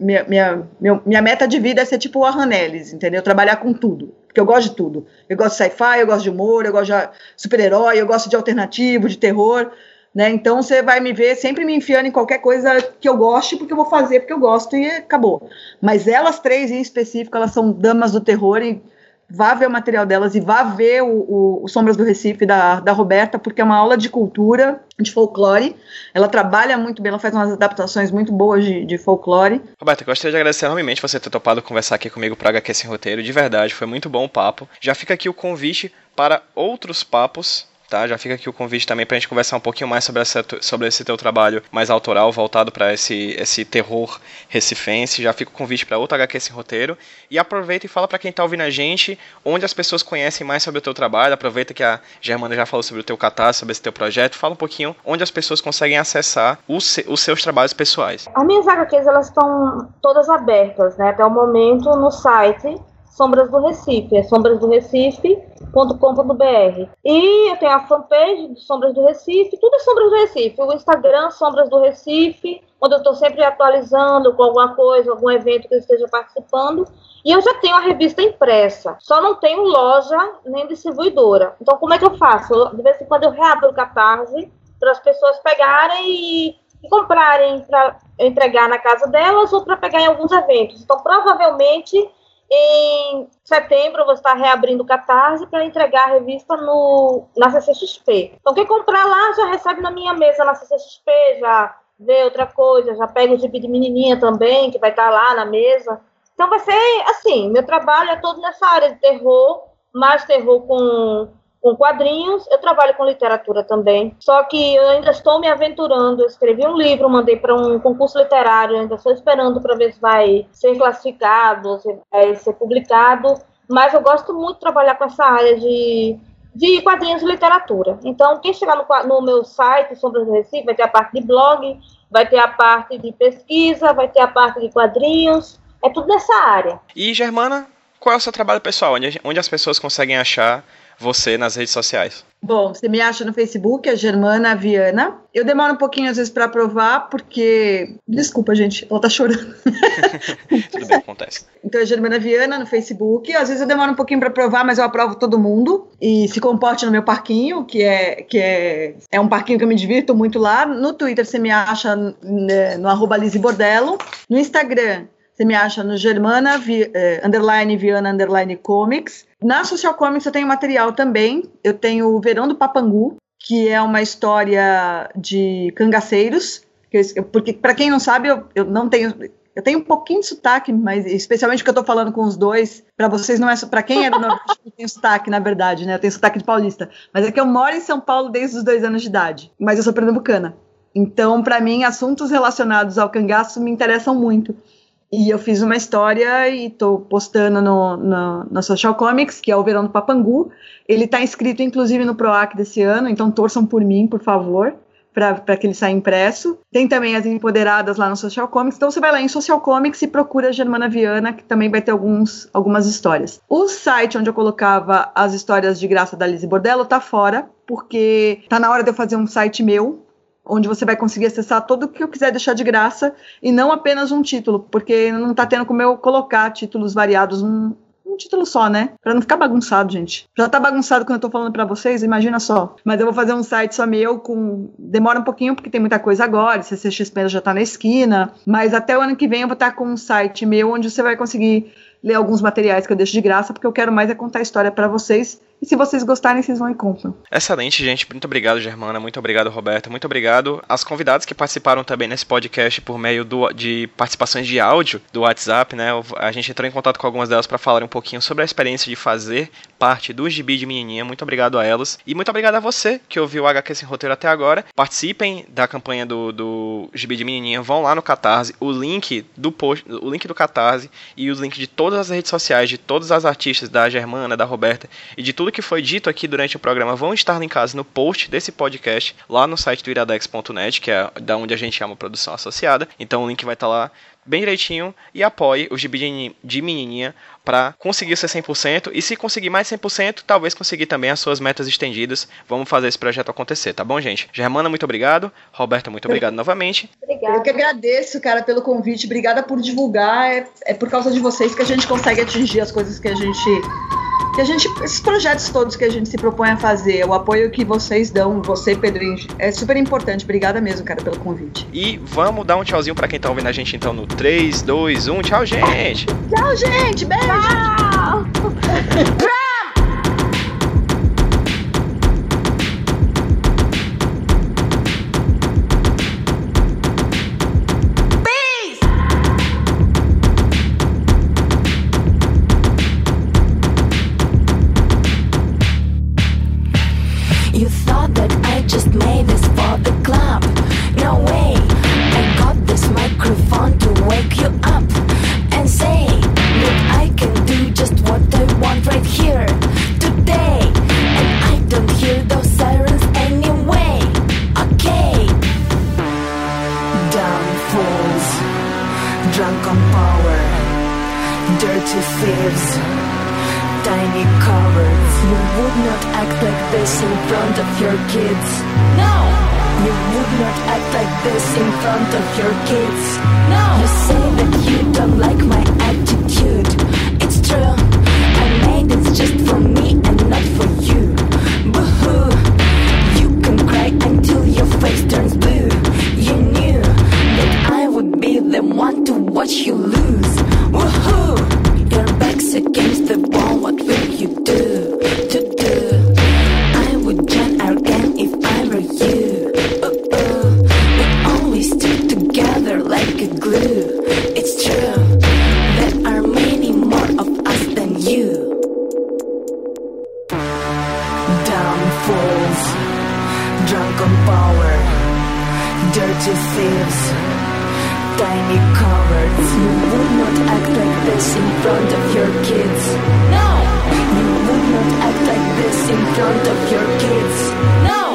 Minha, minha, minha meta de vida é ser tipo a Hanelis, entendeu? Trabalhar com tudo. Porque eu gosto de tudo. Eu gosto de sci-fi, eu gosto de humor, eu gosto de super-herói, eu gosto de alternativo, de terror. Né? Então você vai me ver sempre me enfiando em qualquer coisa que eu goste, porque eu vou fazer porque eu gosto e acabou. Mas elas três em específico, elas são damas do terror e vá ver o material delas e vá ver o, o, Sombras do Recife da, da Roberta, porque é uma aula de cultura, de folclore. Ela trabalha muito bem, ela faz umas adaptações muito boas de, de folclore. Roberta, gostaria de agradecer enormemente você ter topado conversar aqui comigo para HQ Sem Roteiro. De verdade, foi muito bom o papo. Já fica aqui o convite para outros papos tá? Já fica aqui o convite também para a gente conversar um pouquinho mais sobre, essa, sobre esse teu trabalho mais autoral, voltado para esse, esse terror recifense. Já fica o convite para outro HQ sem roteiro. E aproveita e fala para quem está ouvindo a gente onde as pessoas conhecem mais sobre o teu trabalho. Aproveita que a Germana já falou sobre o teu catarse, sobre esse teu projeto. Fala um pouquinho onde as pessoas conseguem acessar os, os seus trabalhos pessoais. As minhas HQs elas estão todas abertas, né? Até o momento no site Sombras do Recife, é sombrasdorecife.com.br. E eu tenho a fanpage de Sombras do Recife, tudo é Sombras do Recife. O Instagram, Sombras do Recife, onde eu estou sempre atualizando com alguma coisa, algum evento que eu esteja participando. E eu já tenho a revista impressa, só não tenho loja nem distribuidora. Então, como é que eu faço? De vez em quando eu reabro o catarse para as pessoas pegarem e, e comprarem para entregar na casa delas ou para pegar em alguns eventos. Então, provavelmente em setembro, vou estar reabrindo o Catarse para entregar a revista no, na CCXP. Então, quem comprar lá já recebe na minha mesa na CCXP, já vê outra coisa, já pega o gibi de menininha também, que vai estar lá na mesa. Então, vai ser assim: meu trabalho é todo nessa área de terror, mais terror com com quadrinhos, eu trabalho com literatura também. Só que eu ainda estou me aventurando. Eu escrevi um livro, mandei para um concurso literário, ainda estou esperando para ver se vai ser classificado, se vai ser publicado. Mas eu gosto muito de trabalhar com essa área de, de quadrinhos e literatura. Então, quem chegar no, no meu site, Sombras do Recife, vai ter a parte de blog, vai ter a parte de pesquisa, vai ter a parte de quadrinhos, É tudo dessa área. E Germana, qual é o seu trabalho pessoal? Onde, onde as pessoas conseguem achar você nas redes sociais? Bom, você me acha no Facebook, é Germana Viana. Eu demoro um pouquinho às vezes para aprovar, porque. Desculpa, gente, ela tá chorando. Tudo bem, acontece. Então é Germana Viana no Facebook. Às vezes eu demoro um pouquinho para aprovar, mas eu aprovo todo mundo. E se comporte no meu parquinho, que é, que é, é um parquinho que eu me divirto muito lá. No Twitter você me acha né, no arroba Bordello. No Instagram você me acha no Germana, vi, eh, underline Viana, underline Comics. Na Social Comics eu tenho material também. Eu tenho o Verão do Papangu, que é uma história de cangaceiros. Porque, para quem não sabe, eu, eu não tenho eu tenho um pouquinho de sotaque, mas especialmente que eu tô falando com os dois, para vocês não é para quem é do Nordeste eu tenho sotaque, na verdade, né? Eu tenho sotaque de paulista, mas é que eu moro em São Paulo desde os dois anos de idade, mas eu sou pernambucana. Então, para mim, assuntos relacionados ao cangaço me interessam muito. E eu fiz uma história e tô postando no, no, no Social Comics, que é o Verão do Papangu. Ele tá inscrito, inclusive, no PROAC desse ano, então torçam por mim, por favor, para que ele saia impresso. Tem também as empoderadas lá no Social Comics. Então você vai lá em Social Comics e procura a Germana Viana, que também vai ter alguns, algumas histórias. O site onde eu colocava as histórias de graça da Lizzie Bordello tá fora, porque tá na hora de eu fazer um site meu, onde você vai conseguir acessar tudo o que eu quiser deixar de graça e não apenas um título, porque não tá tendo como eu colocar títulos variados num, um título só, né? Pra não ficar bagunçado, gente. Já tá bagunçado quando eu tô falando para vocês, imagina só. Mas eu vou fazer um site só meu com. Demora um pouquinho porque tem muita coisa agora, CCXP já tá na esquina. Mas até o ano que vem eu vou estar com um site meu onde você vai conseguir ler alguns materiais que eu deixo de graça, porque eu quero mais é contar história para vocês e se vocês gostarem, vocês vão e compram. Excelente, gente. Muito obrigado, Germana. Muito obrigado, Roberta. Muito obrigado às convidadas que participaram também nesse podcast por meio do, de participações de áudio do WhatsApp, né? A gente entrou em contato com algumas delas para falar um pouquinho sobre a experiência de fazer parte do Gibi de Menininha. Muito obrigado a elas. E muito obrigado a você que ouviu o HQ Sem Roteiro até agora. Participem da campanha do, do Gibi de Menininha. Vão lá no Catarse. O link do post, o link do Catarse e os links de todas as redes sociais de todas as artistas, da Germana, da Roberta e de tudo tudo que foi dito aqui durante o programa vão estar linkados no post desse podcast lá no site do iradex.net, que é da onde a gente chama produção associada. Então o link vai estar lá bem direitinho e apoie o gibi de menininha para conseguir ser 100% e se conseguir mais 100%, talvez conseguir também as suas metas estendidas. Vamos fazer esse projeto acontecer, tá bom, gente? Germana, muito obrigado. Roberta, muito obrigado novamente. Obrigada. Eu que agradeço, cara, pelo convite. Obrigada por divulgar. É, é por causa de vocês que a gente consegue atingir as coisas que a gente que a gente, esses projetos todos que a gente se propõe a fazer, o apoio que vocês dão, você, Pedrinho, é super importante. Obrigada mesmo, cara, pelo convite. E vamos dar um tchauzinho para quem tá ouvindo a gente então no 3, 2, 1. Tchau, gente! Tchau, gente! Beijo! Tchau! drunk on power. Dirty thieves. Tiny cowards. You would not act like this in front of your kids. No! You would not act like this in front of your kids. No!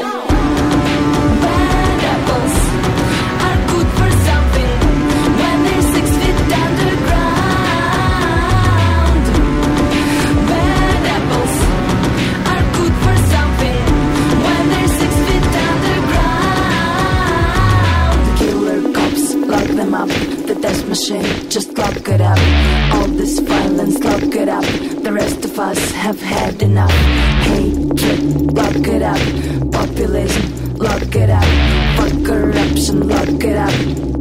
up, the death machine, just lock it up. All this violence, lock it up. The rest of us have had enough. Hatred, lock it up. Populism, lock it up. Fuck corruption, lock it up.